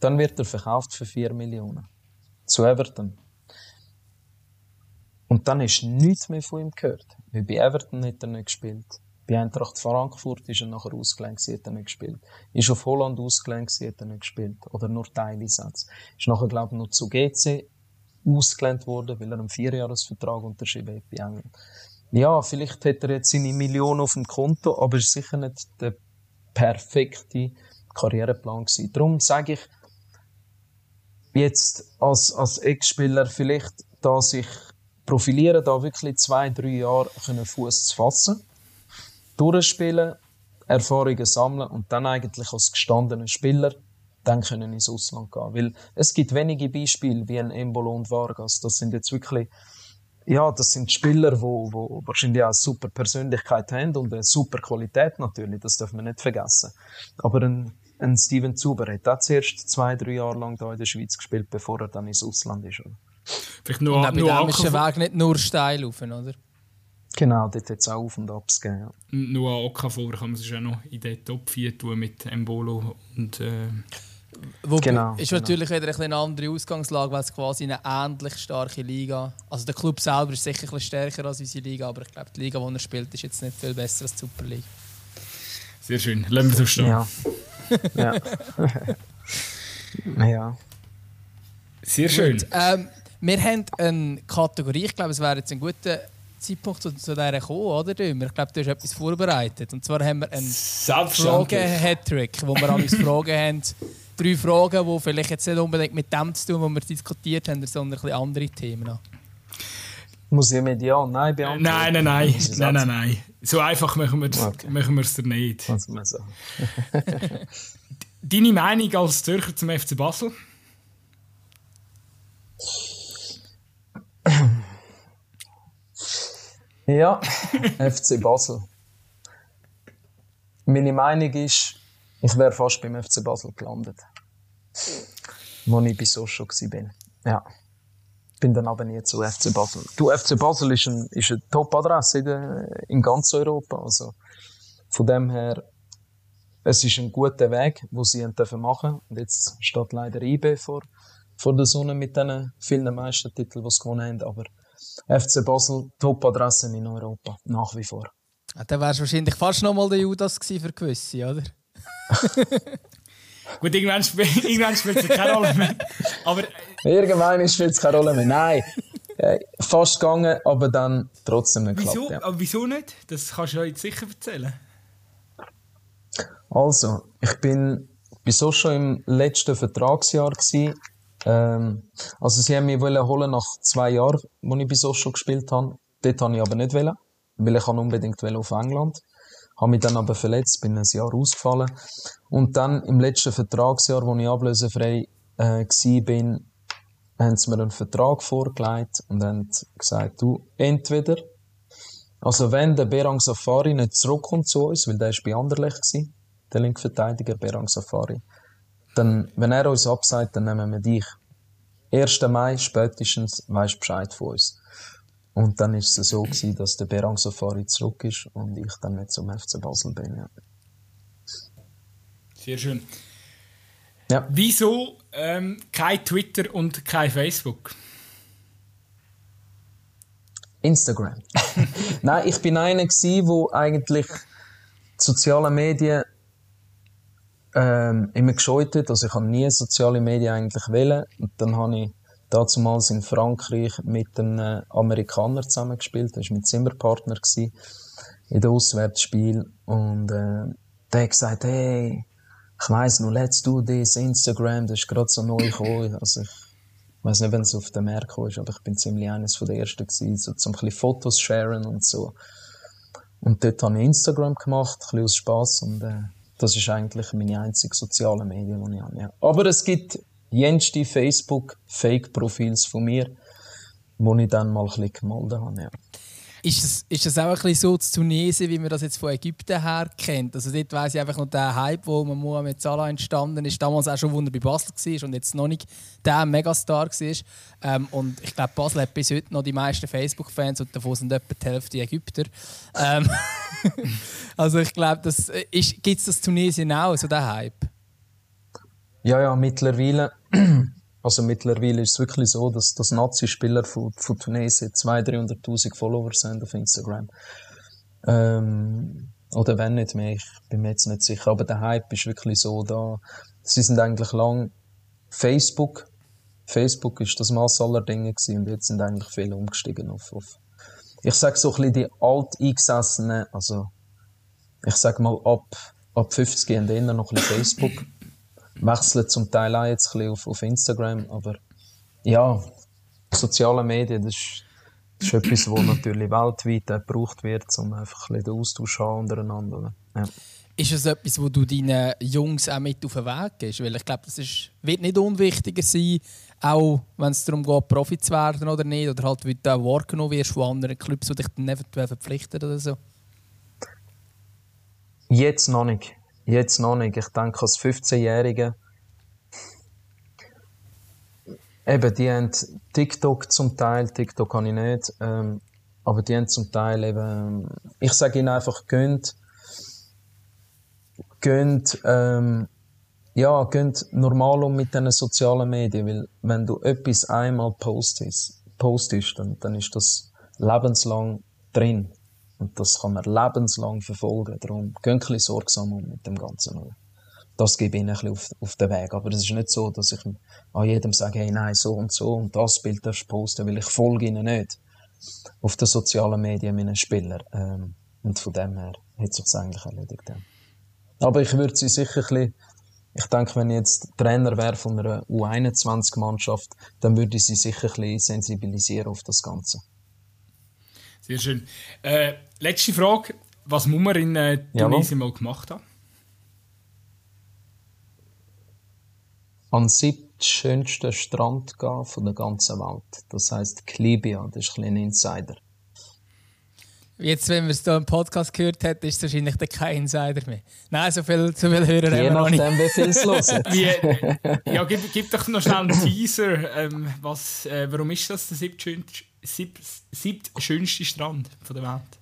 Dann wird er verkauft für 4 Millionen. Zu Everton. Und dann ist nichts mehr von ihm gehört. Weil bei Everton hat er nicht gespielt. Bei Eintracht Frankfurt ist er nachher ausgelenkt, hat er nicht gespielt. Ist auf Holland ausgelenkt, hat er nicht gespielt. Oder nur Teileinsatz. Ist nachher, glaube ich, noch zu GC ausgelenkt worden, weil er einen Vierjahresvertrag unterschrieben hat bei England ja, vielleicht hat er jetzt seine Millionen auf dem Konto, aber ist sicher nicht der perfekte Karriereplan gewesen. Darum sage ich, jetzt als, als Ex-Spieler vielleicht da sich profilieren, da wirklich zwei, drei Jahre Fuß zu fassen, durchspielen, Erfahrungen sammeln und dann eigentlich als gestandener Spieler dann können ins Ausland gehen. Weil es gibt wenige Beispiele wie ein Embolo und Vargas. Das sind jetzt wirklich ja, das sind Spieler, die wo, wo wahrscheinlich auch eine super Persönlichkeit haben und eine super Qualität natürlich, das darf man nicht vergessen. Aber ein, ein Steven Zuber hat auch zuerst zwei, drei Jahre lang da in der Schweiz gespielt, bevor er dann ins Ausland ist. Oder? Vielleicht nur, und nur dem ist der Weg nicht nur steil rauf, oder? Genau, dort hat es auch Auf- und Abs gegeben. Ja. Nur an Okafor kann man sich auch noch in den Top 4 tun mit Embolo und... Äh Wobei, genau, ist genau. natürlich wieder eine andere Ausgangslage, weil es quasi eine ähnlich starke Liga Also der Club selber ist sicher ein stärker als unsere Liga, aber ich glaube, die Liga, die er spielt, ist jetzt nicht viel besser als die Super League. Sehr schön. Lassen wir so stehen. Ja. ja. ja. Sehr schön. Gut, ähm, wir haben eine Kategorie, ich glaube, es wäre jetzt ein guter Zeitpunkt zu, zu dieser kommen, oder? Ich glaube, du hast etwas vorbereitet. Und zwar haben wir einen Fragen-Hattrick, wo wir uns Fragen haben drei Fragen, die vielleicht jetzt nicht unbedingt mit dem zu tun, was wir diskutiert haben, sondern ein andere Themen Muss ich mit Ja und Nein beantworten? Nein, nein, nein. nein, nein, nein. So einfach machen wir es okay. nicht. Was man so. Deine Meinung als Zürcher zum FC Basel? Ja, FC Basel. Meine Meinung ist, ich wäre fast beim FC Basel gelandet. Wo ich bei so schon war. Ja. Bin dann aber nie zu FC Basel. Du, FC Basel ist, ein, ist eine Top-Adresse in, in ganz Europa. Also, von dem her, es ist ein guter Weg, wo sie machen dürfen Und jetzt steht leider IB vor, vor der Sonne mit den vielen Meistertiteln, die sie gewonnen haben. Aber FC Basel, Top-Adresse in Europa, nach wie vor. Ja, dann wärst du wahrscheinlich fast noch mal der Judas für gewisse, oder? Gut, irgendwann, sp irgendwann spielt es keine Rolle mehr. Aber, irgendwann spielt es keine Rolle mehr. Nein. Äh, fast gegangen, aber dann trotzdem nicht wieso, geklappt. Ja. Aber wieso nicht? Das kannst du jetzt sicher erzählen. Also, ich bin, bin so schon im letzten Vertragsjahr gewesen. Ähm, also sie haben mich wollen holen nach zwei Jahren, wo ich bei so schon gespielt habe. Dort habe ich aber nicht wollen, weil ich unbedingt auf England. Habe mich dann aber verletzt, bin ein Jahr ausgefallen. Und dann im letzten Vertragsjahr, wo ich ablösefrei äh, bin, haben sie mir einen Vertrag vorgelegt und haben gesagt, du, entweder, also wenn der Berang Safari nicht zurückkommt zu uns, weil der war bei Anderlecht gewesen, der Linkverteidiger Berang Safari, dann, wenn er uns absagt, dann nehmen wir dich. 1. Mai spätestens weisst Bescheid von uns. Und dann ist es so gewesen, dass der Berang Safari zurück ist und ich dann nicht zum FC Basel bin. Ja. Sehr schön. Ja. Wieso ähm, kein Twitter und kein Facebook? Instagram. Nein, ich bin einer gsi, wo eigentlich soziale Medien ähm, immer gescheut hat. Also ich habe nie soziale Medien eigentlich wählen. Und dann habe ich damals in Frankreich mit einem Amerikaner zusammengespielt. Das war mein Zimmerpartner in dem Auswärtsspiel. Und äh, der hat gesagt, hey, ich weiss noch, let's do this, Instagram, das ist gerade so neu gekommen. Also ich weiß nicht, wenn es auf den Markt gekommen ist, aber ich bin ziemlich eines von den ersten gewesen, so zum ein Fotos sharen und so. Und dort habe ich Instagram gemacht, ein bisschen aus Spass und äh, das ist eigentlich meine einzige soziale Medien, die ich habe. Ja. Aber es gibt jenste Facebook-Fake-Profils von mir, wo ich dann mal ein bisschen gemeldet habe. Ja. Ist das, ist das auch ein bisschen so zu Tunesien, wie man das jetzt von Ägypten her kennt? Also dort weiss ich einfach noch der Hype, wo man Mohamed Salah entstanden ist, damals auch schon, er bei Basel war und jetzt noch nicht der Megastar war. Ähm, und ich glaube, Basel hat bis heute noch die meisten Facebook-Fans und davon sind etwa die Hälfte Ägypter. Ähm also ich glaube, gibt es das Tunesien auch, so der Hype? Ja, ja, mittlerweile also mittlerweile ist es wirklich so, dass, dass Nazi-Spieler von, von Tunesien 200.000, 300.000 Follower sind auf Instagram. Ähm, oder wenn nicht mehr, ich bin mir jetzt nicht sicher. Aber der Hype ist wirklich so da. Sie sind eigentlich lang Facebook. Facebook ist das Maß aller Dinge gewesen und jetzt sind eigentlich viele umgestiegen auf, auf ich sag so ein bisschen die alteingesessenen, also ich sag mal ab, ab 50 und eher noch ein bisschen Facebook wechseln zum Teil auch jetzt ein bisschen auf, auf Instagram, aber ja, soziale Medien, das ist, das ist etwas, was natürlich weltweit auch gebraucht wird, um einfach ein bisschen den Austausch untereinander. Ja. Ist es etwas, wo du deinen Jungs auch mit auf den Weg gehst? Weil ich glaube, das ist, wird nicht unwichtiger sein, auch wenn es darum geht, Profi zu werden oder nicht, oder halt, wie du auch wahrgenommen wirst von anderen Clubs, die dich dann eventuell verpflichten oder so. Jetzt noch nicht. Jetzt noch nicht. Ich denke, als 15-Jährige, eben, die haben TikTok zum Teil, TikTok kann ich nicht, ähm, aber die haben zum Teil eben, ich sage ihnen einfach, gönnt, gönnt, ähm, ja, gönnt normal um mit diesen sozialen Medien, weil wenn du etwas einmal postest, postest dann, dann ist das lebenslang drin. Und das kann man lebenslang verfolgen. Darum geh ein bisschen sorgsam um mit dem Ganzen. Das gebe ich ihnen ein bisschen auf, auf den Weg. Aber es ist nicht so, dass ich an jedem sage, hey, nein, so und so und das Bild darfst du posten, weil ich folge ihnen nicht. Auf den sozialen Medien meinen Spielern. Ähm, und von dem her hat sich eigentlich erledigt. Aber ich würde sie sicher ein bisschen ich denke, wenn ich jetzt Trainer wäre von einer U21-Mannschaft, dann würde ich sie sicher ein bisschen sensibilisieren auf das Ganze. Sehr schön. Äh, letzte Frage. Was muss man in äh, Tunesien mal gemacht haben? An den schönsten Strand gehen von der ganzen Welt. Das heisst Klibia, das ist ein, ein Insider. Jetzt, wenn wir es hier im Podcast gehört haben, ist es wahrscheinlich kein Insider mehr. Nein, so viel, so viel hören Je nachdem, wie viel es hören. ja, gib, gib doch noch schnell einen Teaser. Ähm, was, äh, warum ist das der siebtschönste sieb, siebtschönste Strand der Welt?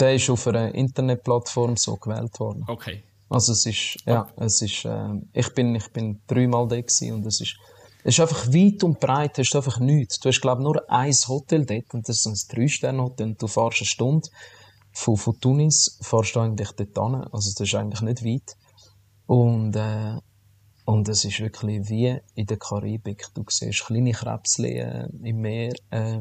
Der ist auf einer Internetplattform so gewählt worden. Okay. Also es ist, ja, es ist, äh, ich bin, ich bin dreimal da und es ist, es ist einfach weit und breit, hast du einfach nichts. Du hast, glaube ich, nur ein Hotel dort und das ist ein Drei-Sterne-Hotel und du fährst eine Stunde von, von Tunis, fährst du eigentlich dort hin, also das ist eigentlich nicht weit. Und, äh, und es ist wirklich wie in der Karibik. Du siehst kleine Krebschen äh, im Meer, äh,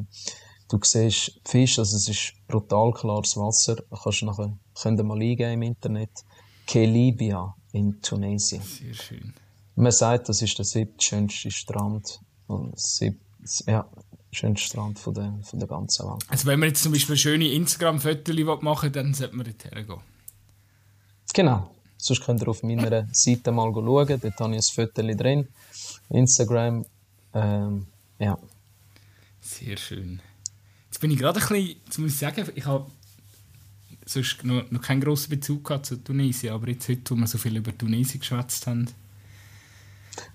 du siehst Fisch, also es ist brutal klares Wasser. Kannst nachher, könnt ihr mal eingeben im Internet. Kelibia in Tunesien. Sehr schön. Man sagt, das ist der siebtschönste Strand. Und sieb, ja, schönste Strand von der, von der ganzen Welt. Also wenn man jetzt zum Beispiel schöne Instagram-Fotos machen will, dann sollte man dort hergehen. Genau. Sonst könnt ihr auf meiner Seite mal schauen. Dort habe ich ein Foto drin. Instagram. Ähm, ja. Sehr schön. Jetzt bin ich gerade ein bisschen, jetzt muss ich sagen, ich habe sonst noch, noch keinen grossen Bezug gehabt zu Tunesien, aber jetzt heute, wo wir so viel über Tunesien geschwätzt haben,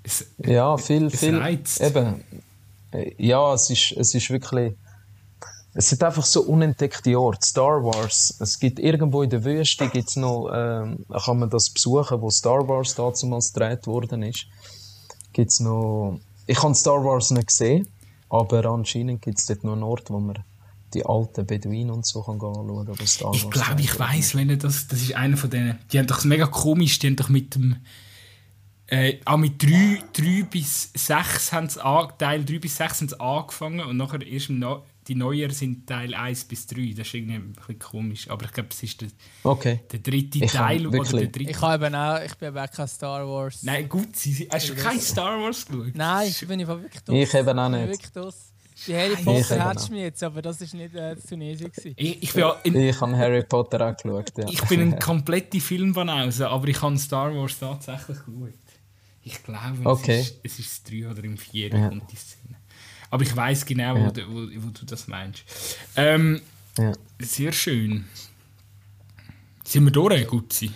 es, ja, viel, es viel. Reizt. Eben, ja, es ist, es ist wirklich. Es sind einfach so unentdeckte Orte. Star Wars. Es gibt irgendwo in der Wüste gibt's noch, ähm, kann man das besuchen, wo Star Wars damals gedreht worden ist. Gibt's noch. Ich habe Star Wars nicht gesehen, aber anscheinend gibt es dort noch einen Ort, wo man die alten Beduinen und so kann anschauen, Star Wars. Ich glaube, ich weiß, wenn das, das ist einer von denen. Die haben doch mega komisch, die haben doch mit dem äh, auch mit 3, 3 bis 6 haben sie Teil 3 bis 6 haben sie angefangen und nachher erst no die Neuer sind Teil 1 bis 3. Das ist irgendwie ein bisschen komisch. Aber ich glaube, es ist der, okay. der dritte ich Teil. Oder der dritte. Ich, habe eben auch, ich bin eben auch kein Star Wars. Nein, gut. Sie, hast du kein Star Wars geschaut? Nein, ich bin wirklich durch. Ich eben auch nicht. Die Harry Potter hättest du mir jetzt, aber das war nicht äh, Tunesien. Ich, ich, in, ich habe Harry Potter auch geschaut, ja. Ich bin ein kompletter Filmbanause, aber ich habe Star Wars tatsächlich geschaut. Ich glaube, okay. es, ist, es ist das 3 oder im 4 ja. kommt die Szene. Aber ich weiß genau, ja. wo, du, wo, wo, du das meinst. Ähm, ja. Sehr schön. Sind wir durch, Gutzi?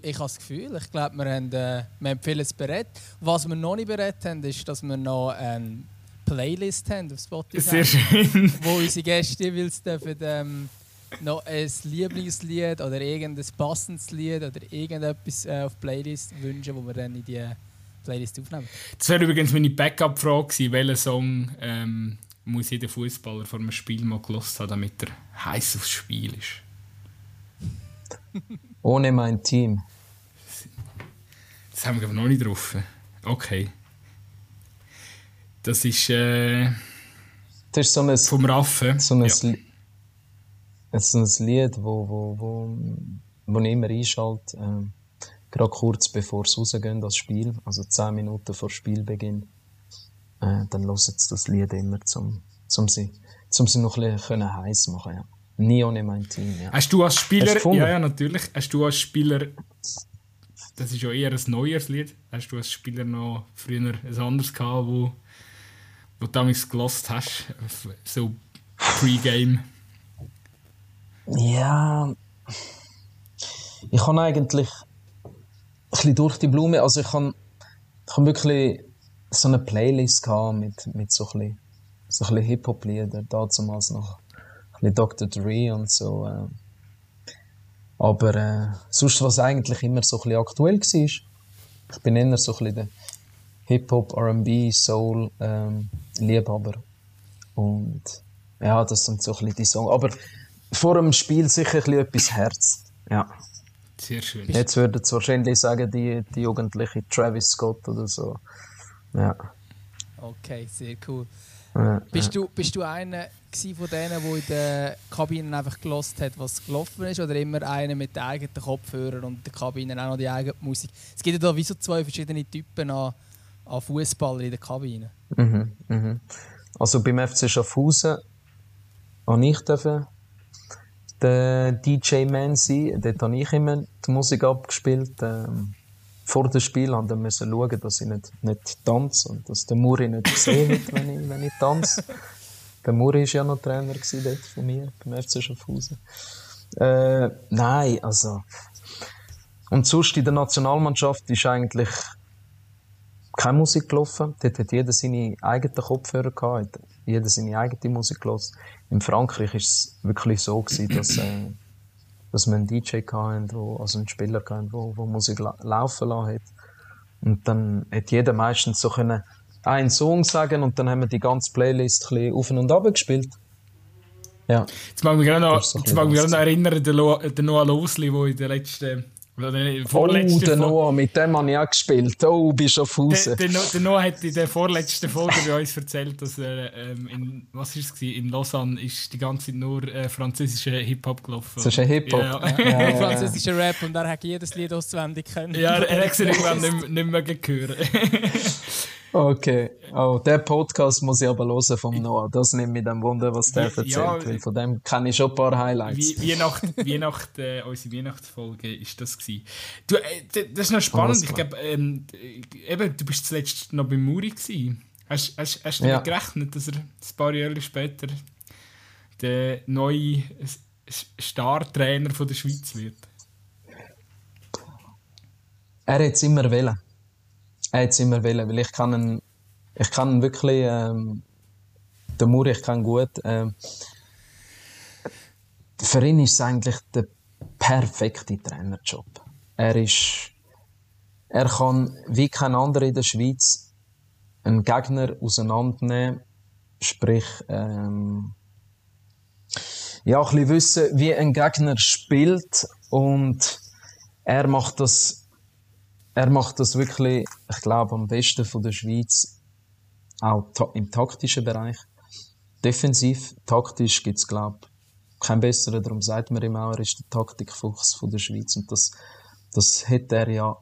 Ich habe das Gefühl, ich glaube, wir haben, äh, wir haben vieles berät. Was wir noch nicht berät haben, ist, dass wir noch eine Playlist haben auf Spotify. Sehr schön. Wo unsere Gäste jeweils dürfen, ähm, noch ein Lieblingslied oder irgendein passendes Lied oder irgendetwas äh, auf Playlist wünschen, wo wir dann in die Playlist aufnehmen. Das wäre übrigens meine Backup-Frage welchen Song ähm, muss jeder Fußballer vor einem Spiel mal gelost haben, damit er heiß aufs Spiel ist? Ohne mein Team. Das haben wir aber noch nicht drauf. Okay. Das ist, äh, das ist so ein, vom Raffen. So ein, ja. so ein Lied, wo, wo, wo, wo ich immer einschalte. Ähm, gerade kurz bevor sie rausgehen, das Spiel, also 10 Minuten vor Spielbeginn, äh, dann hören sie das Lied immer, zum, zum sie, zum sie noch ein bisschen heiß machen. Ja. Nie ohne mein Team. Ja. Hast du als Spieler, ja, ja, natürlich, hast du als Spieler, das ist ja eher ein neues Lied, hast du als Spieler noch früher ein anderes gehabt, wo, wo du damals gelost hast, so Pre-Game? Ja, ich habe eigentlich bisschen durch die Blume. Also ich habe ich hab wirklich so eine Playlist gehabt mit, mit so ein bisschen, so bisschen Hip-Hop-Lieder, damals noch ein bisschen Dr. Dre und so. Äh. Aber äh, sonst, was eigentlich immer so ein bisschen aktuell war, ich bin eher so ein bisschen der Hip-Hop, R&B, Soul ähm, Liebhaber. Und ja, das sind so ein bisschen die Songs. Aber vor dem Spiel sicher ein bisschen etwas Herz. Ja. Sehr schön. Jetzt würden sie wahrscheinlich sagen, die, die jugendliche Travis Scott oder so. Ja. Okay, sehr cool. Ja, bist, ja. Du, bist du einer von denen, der in der Kabine einfach gelost hat, was gelaufen ist, oder immer einer mit den eigenen Kopfhörern und der Kabine auch noch die eigene Musik? Es gibt ja da wie so zwei verschiedene Typen an, an Fußballer in der Kabine. Mhm, mhm. Also beim FC Schaffhausen habe ich dürfen der DJ Man sein. Dort habe ich immer die Musik abgespielt. Ähm, vor dem Spiel musste ich schauen, dass ich nicht, nicht tanze und dass der Muri nicht hat, wenn ich, wenn ich tanze. Der Muri war ja noch Trainer dort von mir, beim FC Schaffhausen. Äh, nein, also. Und sonst in der Nationalmannschaft ist eigentlich keine Musik gelaufen. Dort hat jeder seine eigenen Kopfhörer gehabt, jeder seine eigene Musik gelesen. In Frankreich war es wirklich so gewesen, dass, äh, dass wir einen DJ hatten, wo, also einen Spieler hatten, wo, wo Musik la laufen lassen hat. Und dann hat jeder meistens so können einen Song sagen und dann haben wir die ganze Playlist ein bisschen auf und ab gespielt. Ja. Jetzt mag ich mich gerade noch, so noch erinnern, der, Lo, der Noah Losli, der in den letzten Oh, der Noah, mit dem habe ich auch gespielt. Oh, bist auf Hause. Der, der, der Noah hat in der vorletzten Folge bei uns erzählt, dass er ähm, in, was ist es in Lausanne ist die ganze Zeit nur äh, französischer Hip-Hop gelaufen. Das ist ein Hip-Hop? Ja. ja. ja. französischer Rap und er hat jedes Lied auswendig können. Ja, er hat es irgendwann nicht, nicht mehr gehört. Okay. Oh, der Podcast muss ich aber hören vom Noah. Das nimmt mich dann Wunder, was der erzählt. Ja, weil von dem kenne ich schon ein paar Highlights. Wie, Weihnacht, Weihnacht, äh, unsere Weihnachtsfolge ist das gewesen. Du, äh, das ist noch spannend. Ich glaube, ähm, eben, du bist zuletzt noch bei Muri gewesen. Hast, hast, hast du ja. damit gerechnet, dass er ein paar Jahre später der neue Star-Trainer der Schweiz wird? Er hat es immer wollen hat es immer wollen, weil ich kann ihn, ich kann ihn wirklich, ähm, den Muri, ich kann gut, ähm, für ihn ist es eigentlich der perfekte Trainerjob. Er ist, er kann wie kein anderer in der Schweiz einen Gegner auseinandernehmen, sprich, ähm, ja, ein bisschen wissen, wie ein Gegner spielt und er macht das er macht das wirklich, ich glaube, am besten von der Schweiz, auch im taktischen Bereich. Defensiv, taktisch gibt es, glaube ich, keinen besseren. Darum sagt man auch, er ist der Taktikfuchs von der Schweiz. Und das, das hat er ja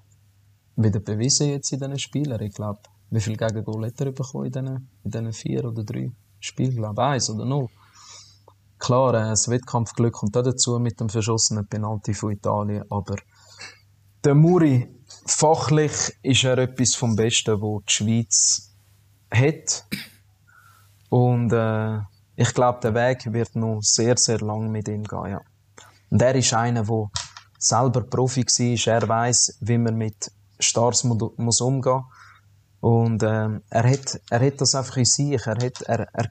wieder bewiesen jetzt in diesen Spielen. Ich glaube, wie viele Gegengol hat er bekommen in diesen, in vier oder drei Spielen? Ich glaube, eins oder null. Klar, äh, das Wettkampfglück kommt auch dazu mit dem verschossenen Penalty von Italien, aber der Muri fachlich ist er etwas vom Besten, wo die Schweiz hat. Und äh, ich glaube, der Weg wird noch sehr, sehr lang mit ihm gehen. Ja. Und er ist einer, der selber Profi war. Er weiß, wie man mit Stars muss umgehen Und äh, er, hat, er hat das einfach in sich. Er, hat, er, er,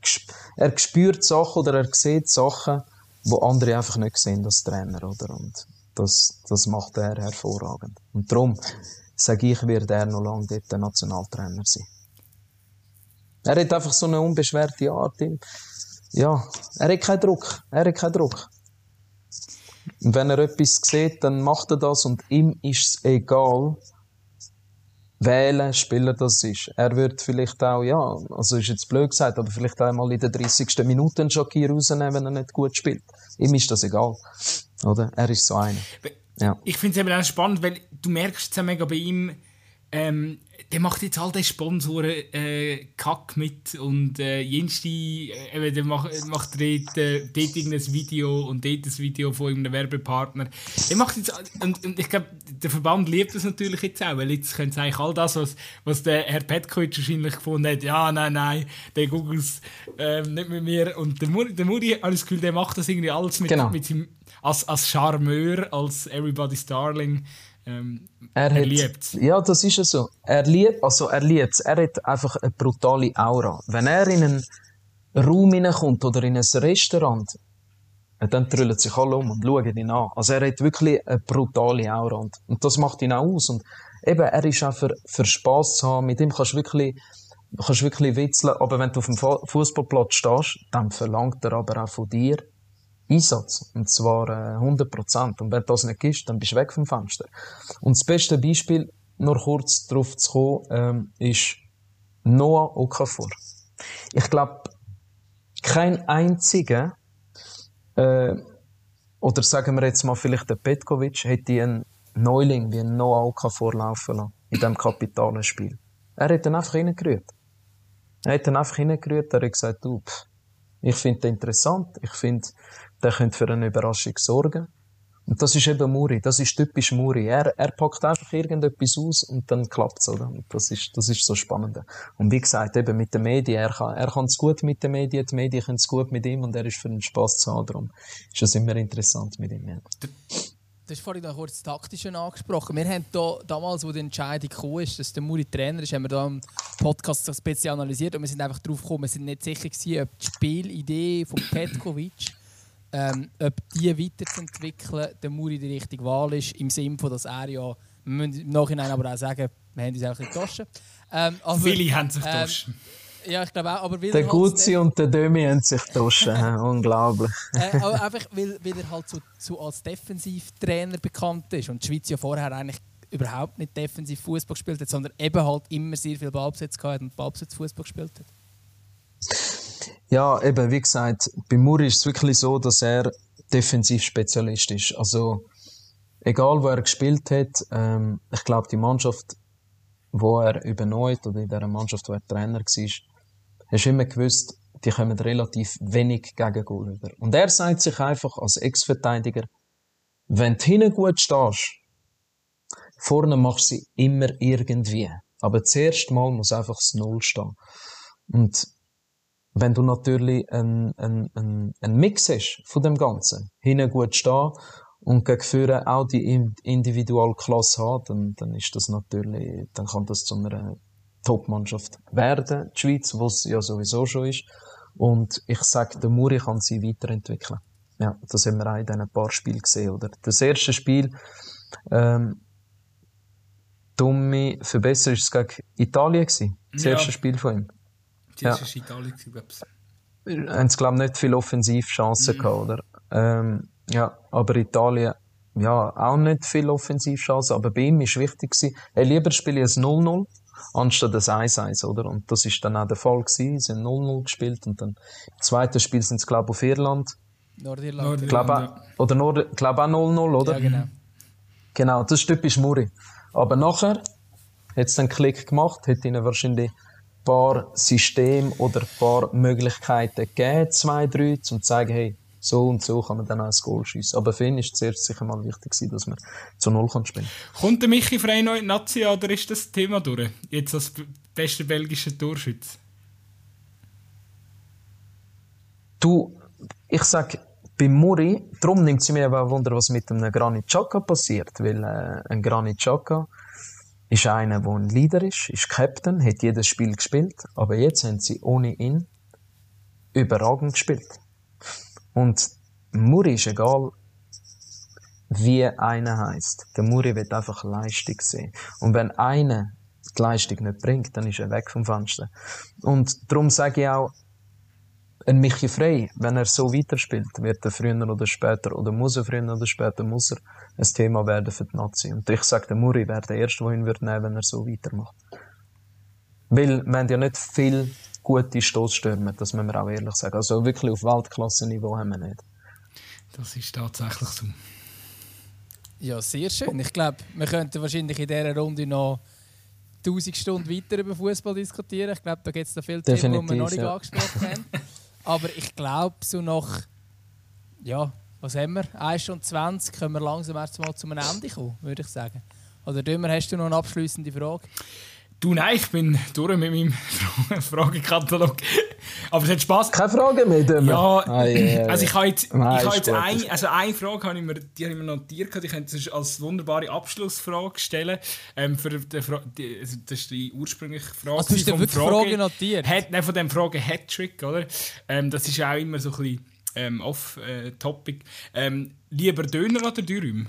er spürt Sachen oder er sieht Sachen, die andere einfach nicht sehen als Trainer. Oder? Und das, das macht er hervorragend. Und darum sage ich, wird er noch lange dort der Nationaltrainer sein. Er hat einfach so eine unbeschwerte Art. Ja, er hat keinen Druck. Er hat keinen Druck. Und wenn er etwas sieht, dann macht er das und ihm ist es egal, wählen Spieler das ist. Er wird vielleicht auch, ja, also ist jetzt blöd gesagt, aber vielleicht einmal in der 30. Minute einen Jockey rausnehmen, wenn er nicht gut spielt. Ihm ist das egal. Oder? Er ist so einer. Ja. Ich finde es eben auch spannend, weil du merkst es mega bei ihm, ähm, der macht jetzt all den Sponsoren äh, Kack mit und äh, jenste, äh, der macht, macht dort, äh, dort irgendein Video und dort ein Video von einem Werbepartner. Der macht jetzt, und, und ich glaube, der Verband liebt das natürlich jetzt auch, weil jetzt können sie eigentlich all das, was, was der Herr Petkovic wahrscheinlich gefunden hat, ja, nein, nein, der googelt äh, nicht mit mir und der Muri, der Muri, habe das Gefühl, der macht das irgendwie alles mit, genau. mit seinem, als, als Charmeur, als Everybody's Darling, ähm, er, er liebt Ja, das ist es so. Er liebt, also er liebt Er hat einfach eine brutale Aura. Wenn er in einen Raum hineinkommt oder in ein Restaurant, dann trüllen sich alle um und schauen ihn an. Also er hat wirklich eine brutale Aura und, und das macht ihn auch aus. Und eben, er ist auch für, für Spass zu haben. Mit ihm kannst du wirklich, kannst wirklich witzeln. Aber wenn du auf dem Fußballplatz stehst, dann verlangt er aber auch von dir Einsatz. Und zwar äh, 100 Prozent. Und wenn das nicht ist, dann bist du weg vom Fenster. Und das beste Beispiel, nur kurz darauf zu kommen, ähm, ist Noah Okafor. Ich glaube, kein einziger, äh, oder sagen wir jetzt mal vielleicht der Petkovic, hätte einen Neuling wie Noah Okafor laufen lassen in diesem kapitalen Spiel. Er hat ihn einfach hineingerührt. Er hat ihn einfach hineingerührt, er hat gesagt, du, pff, ich finde den interessant, ich finde, der könnte für eine Überraschung sorgen. Und das ist eben Muri, das ist typisch Muri. Er, er packt einfach irgendetwas aus und dann klappt's, oder? Und das ist, das ist so spannend. Und wie gesagt, eben mit den Medien, er kann, er kann es gut mit den Medien, die Medien können es gut mit ihm und er ist für den Spass zu haben. Darum ist es immer interessant mit ihm. Ja. Du hast vorhin noch kurz das Taktische angesprochen. Wir haben da, damals, wo die Entscheidung kam, ist, dass der Muri Trainer ist, haben wir da im Podcast ein bisschen analysiert und wir sind einfach darauf gekommen, wir sind nicht sicher gewesen, ob die Spielidee von Petkovic ähm, ob die weiterzuentwickeln, der Muri die richtige Wahl ist, im Sinne von, dass er ja, wir müssen im Nachhinein aber auch sagen, wir haben uns auch ein bisschen getauscht. Ähm, Viele haben sich ähm, getauscht. Ja, ich glaube auch. Aber der Guzzi und der Dömi haben sich getauscht. Unglaublich. Äh, einfach weil, weil er halt so, so als Defensivtrainer bekannt ist und die Schweiz ja vorher eigentlich überhaupt nicht defensiv Fußball gespielt hat, sondern eben halt immer sehr viel Ballbesitz gehabt und Ballbesitz Fußball gespielt hat. Ja, eben, wie gesagt, bei Muri ist es wirklich so, dass er Defensivspezialist ist. Also, egal wo er gespielt hat, ähm, ich glaube, die Mannschaft, wo er übernommen oder in der Mannschaft, wo er Trainer war, hast du immer gewusst, die kommen relativ wenig gegen Goal über. Und er sagt sich einfach als Ex-Verteidiger, wenn du hinten gut stehst, vorne machst du sie immer irgendwie. Aber zuerst mal muss einfach das Null stehen. Und wenn du natürlich einen, einen, einen, einen Mix hast von dem Ganzen, hinten gut stehen und gegen Führer auch die Individualklasse haben, dann, dann ist das natürlich, dann kann das zu einer Top-Mannschaft werden, die Schweiz, wo es ja sowieso schon ist. Und ich sage, der Muri kann sie weiterentwickeln. Ja, das haben wir auch in diesen paar Spielen gesehen, oder? Das erste Spiel, ähm, dumme Verbesserung, ist es gegen Italien gewesen. Das ja. erste Spiel von ihm. Das ja. ist Italien, glaube ich. Haben sie, glaube ich, nicht viele Offensivchancen mhm. gehabt, oder? Ähm, ja, aber Italien, ja, auch nicht viele Offensivchancen, aber bei ihm ist wichtig gewesen, er lieber spiele ein 0-0 anstatt ein 1-1, oder? Und das ist dann auch der Fall gewesen. Sie haben 0-0 gespielt und dann im zweiten Spiel sind sie, glaube ich, auf Irland. Nordirland. Nordirland glaub, ja. Oder Nord, glaube auch 0-0, oder? Ja, genau. Genau, das ist typisch Muri. Aber nachher hat es einen Klick gemacht, hat ihnen wahrscheinlich ein paar Systeme oder ein paar Möglichkeiten gegeben, zwei, drei, um zu zeigen, hey, so und so kann man dann auch ein Goal schiessen. Aber für ihn ist zuerst sicher mal wichtig dass man zu Null kann spielen Kommt der Michi frei neu in Nazi oder ist das Thema durch? Jetzt als bester belgischer Torschütze? Du, ich sag, bei Muri, darum nimmt sie mir aber Wunder, was mit einem Granit Xhaka passiert, weil äh, ein Granit Xhaka ist einer, der ein Leader ist, ist Captain, hat jedes Spiel gespielt, aber jetzt haben sie ohne ihn überragend gespielt. Und Muri ist egal, wie einer heißt. Der Muri wird einfach Leistung sehen. Und wenn einer die Leistung nicht bringt, dann ist er weg vom Fenster. Und darum sage ich auch, ein Michi Frey, wenn er so weiterspielt, wird er früher oder später, oder muss er früher oder später, muss er ein Thema werden für die Nazi. Und ich sage, der Muri wäre der Erste, der ihn wird nehmen, wenn er so weitermacht. Weil, wir haben ja nicht viel gute Stoßstürmer, das müssen wir auch ehrlich sagen. Also wirklich auf Weltklasse-Niveau haben wir nicht. Das ist tatsächlich so. Ja, sehr schön. Ich glaube, wir könnten wahrscheinlich in dieser Runde noch 1000 Stunden weiter über Fußball diskutieren. Ich glaube, da gibt es noch viele Themen, die wir noch nicht ja. angesprochen haben. Aber ich glaube, so nach, ja, was haben wir? 1 Stunde 20 können wir langsam erst mal zum Ende kommen, würde ich sagen. Oder Dümmer, hast du noch eine abschließende Frage? Du, nein, ich bin durch mit meinem Fragekatalog. Aber es hat Spaß. Keine Frage mehr, Dümmer? Ja, ah, yeah, also ich habe jetzt, nein, ich habe jetzt ein, also eine Frage habe ich mir, die habe ich mir notiert, die könnte ich als wunderbare Abschlussfrage stellen. Ähm, für die, die, also das ist die ursprüngliche Frage. Also, du hast wirklich Frage, Frage notiert? Hat, nein, von dem Frage Hattrick, oder? Ähm, das ist auch immer so ein bisschen ähm, off-topic. Äh, ähm, lieber Döner oder Dürüm?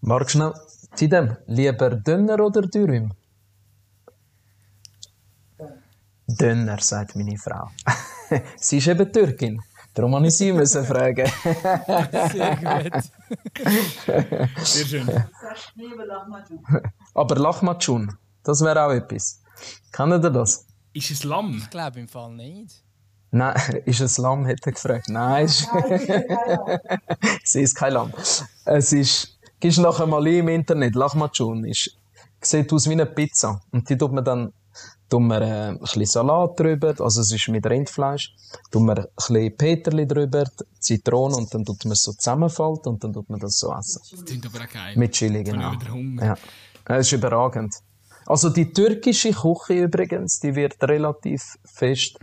Mark schnell. Tidem, lieber Dünner oder Dürüm? Dünner, sagt meine Frau. sie ist eben Türkin. Darum muss ich sie müssen fragen. Sehr gut. Sehr schön. Aber Lachmatschun, das wäre auch etwas. Kennt ihr das? Ist es Lamm? Ich glaube im Fall nicht. Nein, ist es Lamm, hat er gefragt. Nein, ist... sie ist kein Lamm. Es ist Gehst nachher mal im Internet, Lachmatschun ist, sieht aus wie eine Pizza. Und die tut man dann, tut man äh, ein bisschen Salat drüber, also es ist mit Rindfleisch, tut man ein bisschen Peterli drüber, Zitrone und dann tut man es so zusammenfalten und dann tut man das so essen. Das klingt aber auch geil. Mit Chili, genau. Ja. Es ist überragend. Also die türkische Küche übrigens, die wird relativ fest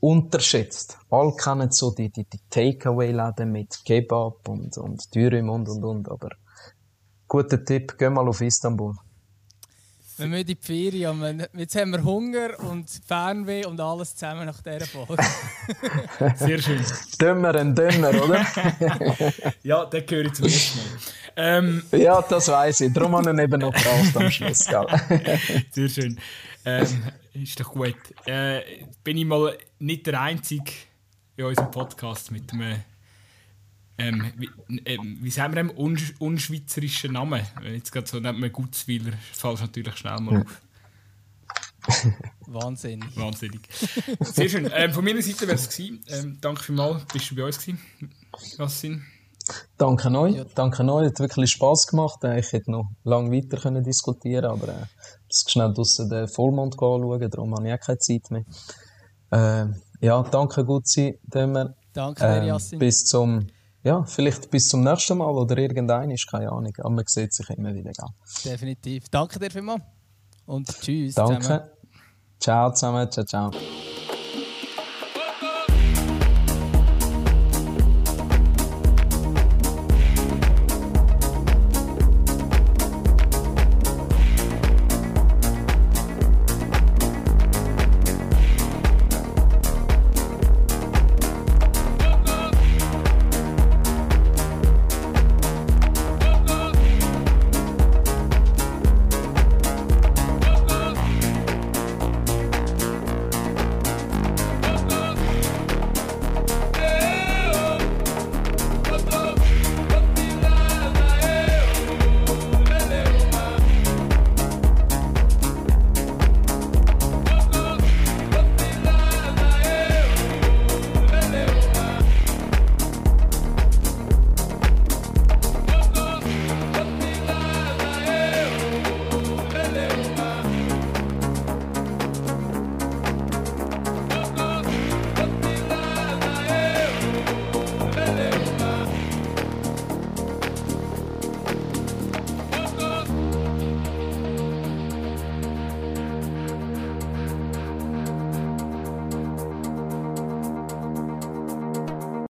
unterschätzt. Alle kennen so die, die, die Takeaway-Läden mit Kebab und, und Dürüm und, und, und, aber Guter Tipp, geh mal auf Istanbul. Wir müssen in die Ferien. Jetzt haben wir Hunger und Fernweh und alles zusammen nach dieser Folge. Sehr schön. Dümmer und dümmer, oder? ja, der gehöre ich zum ersten Mal. Ähm, ja, das weiß ich. Darum habe ich eben noch gebraucht am Schluss. Sehr schön. Ähm, ist doch gut. Äh, bin ich mal nicht der Einzige in unserem Podcast mit einem ähm, wie, ähm, wie sagen wir dem, unsch unschweizerischen Namen? Jetzt gerade so nennt man Gutzweiler, fällt natürlich schnell mal auf. Wahnsinnig. Wahnsinnig. Sehr schön. Ähm, von meiner Seite wäre es gewesen. Ähm, danke vielmals, bist du bei uns gewesen. Yassin. Danke euch. Ja. Danke euch. Hat wirklich Spass gemacht. Äh, ich hätte noch lange weiter können diskutieren aber äh, muss schnell draussen den Vollmond anschauen, darum habe ich auch keine Zeit mehr. Äh, ja, danke, Gutzi, Dömer. Danke, ähm, Yassin. Bis zum ja, vielleicht bis zum nächsten Mal oder irgendein ist keine Ahnung. Aber man sieht sich immer wieder. Gell? Definitiv. Danke dir vielmals. Und tschüss. Danke. Zusammen. Ciao zusammen. Ciao, ciao.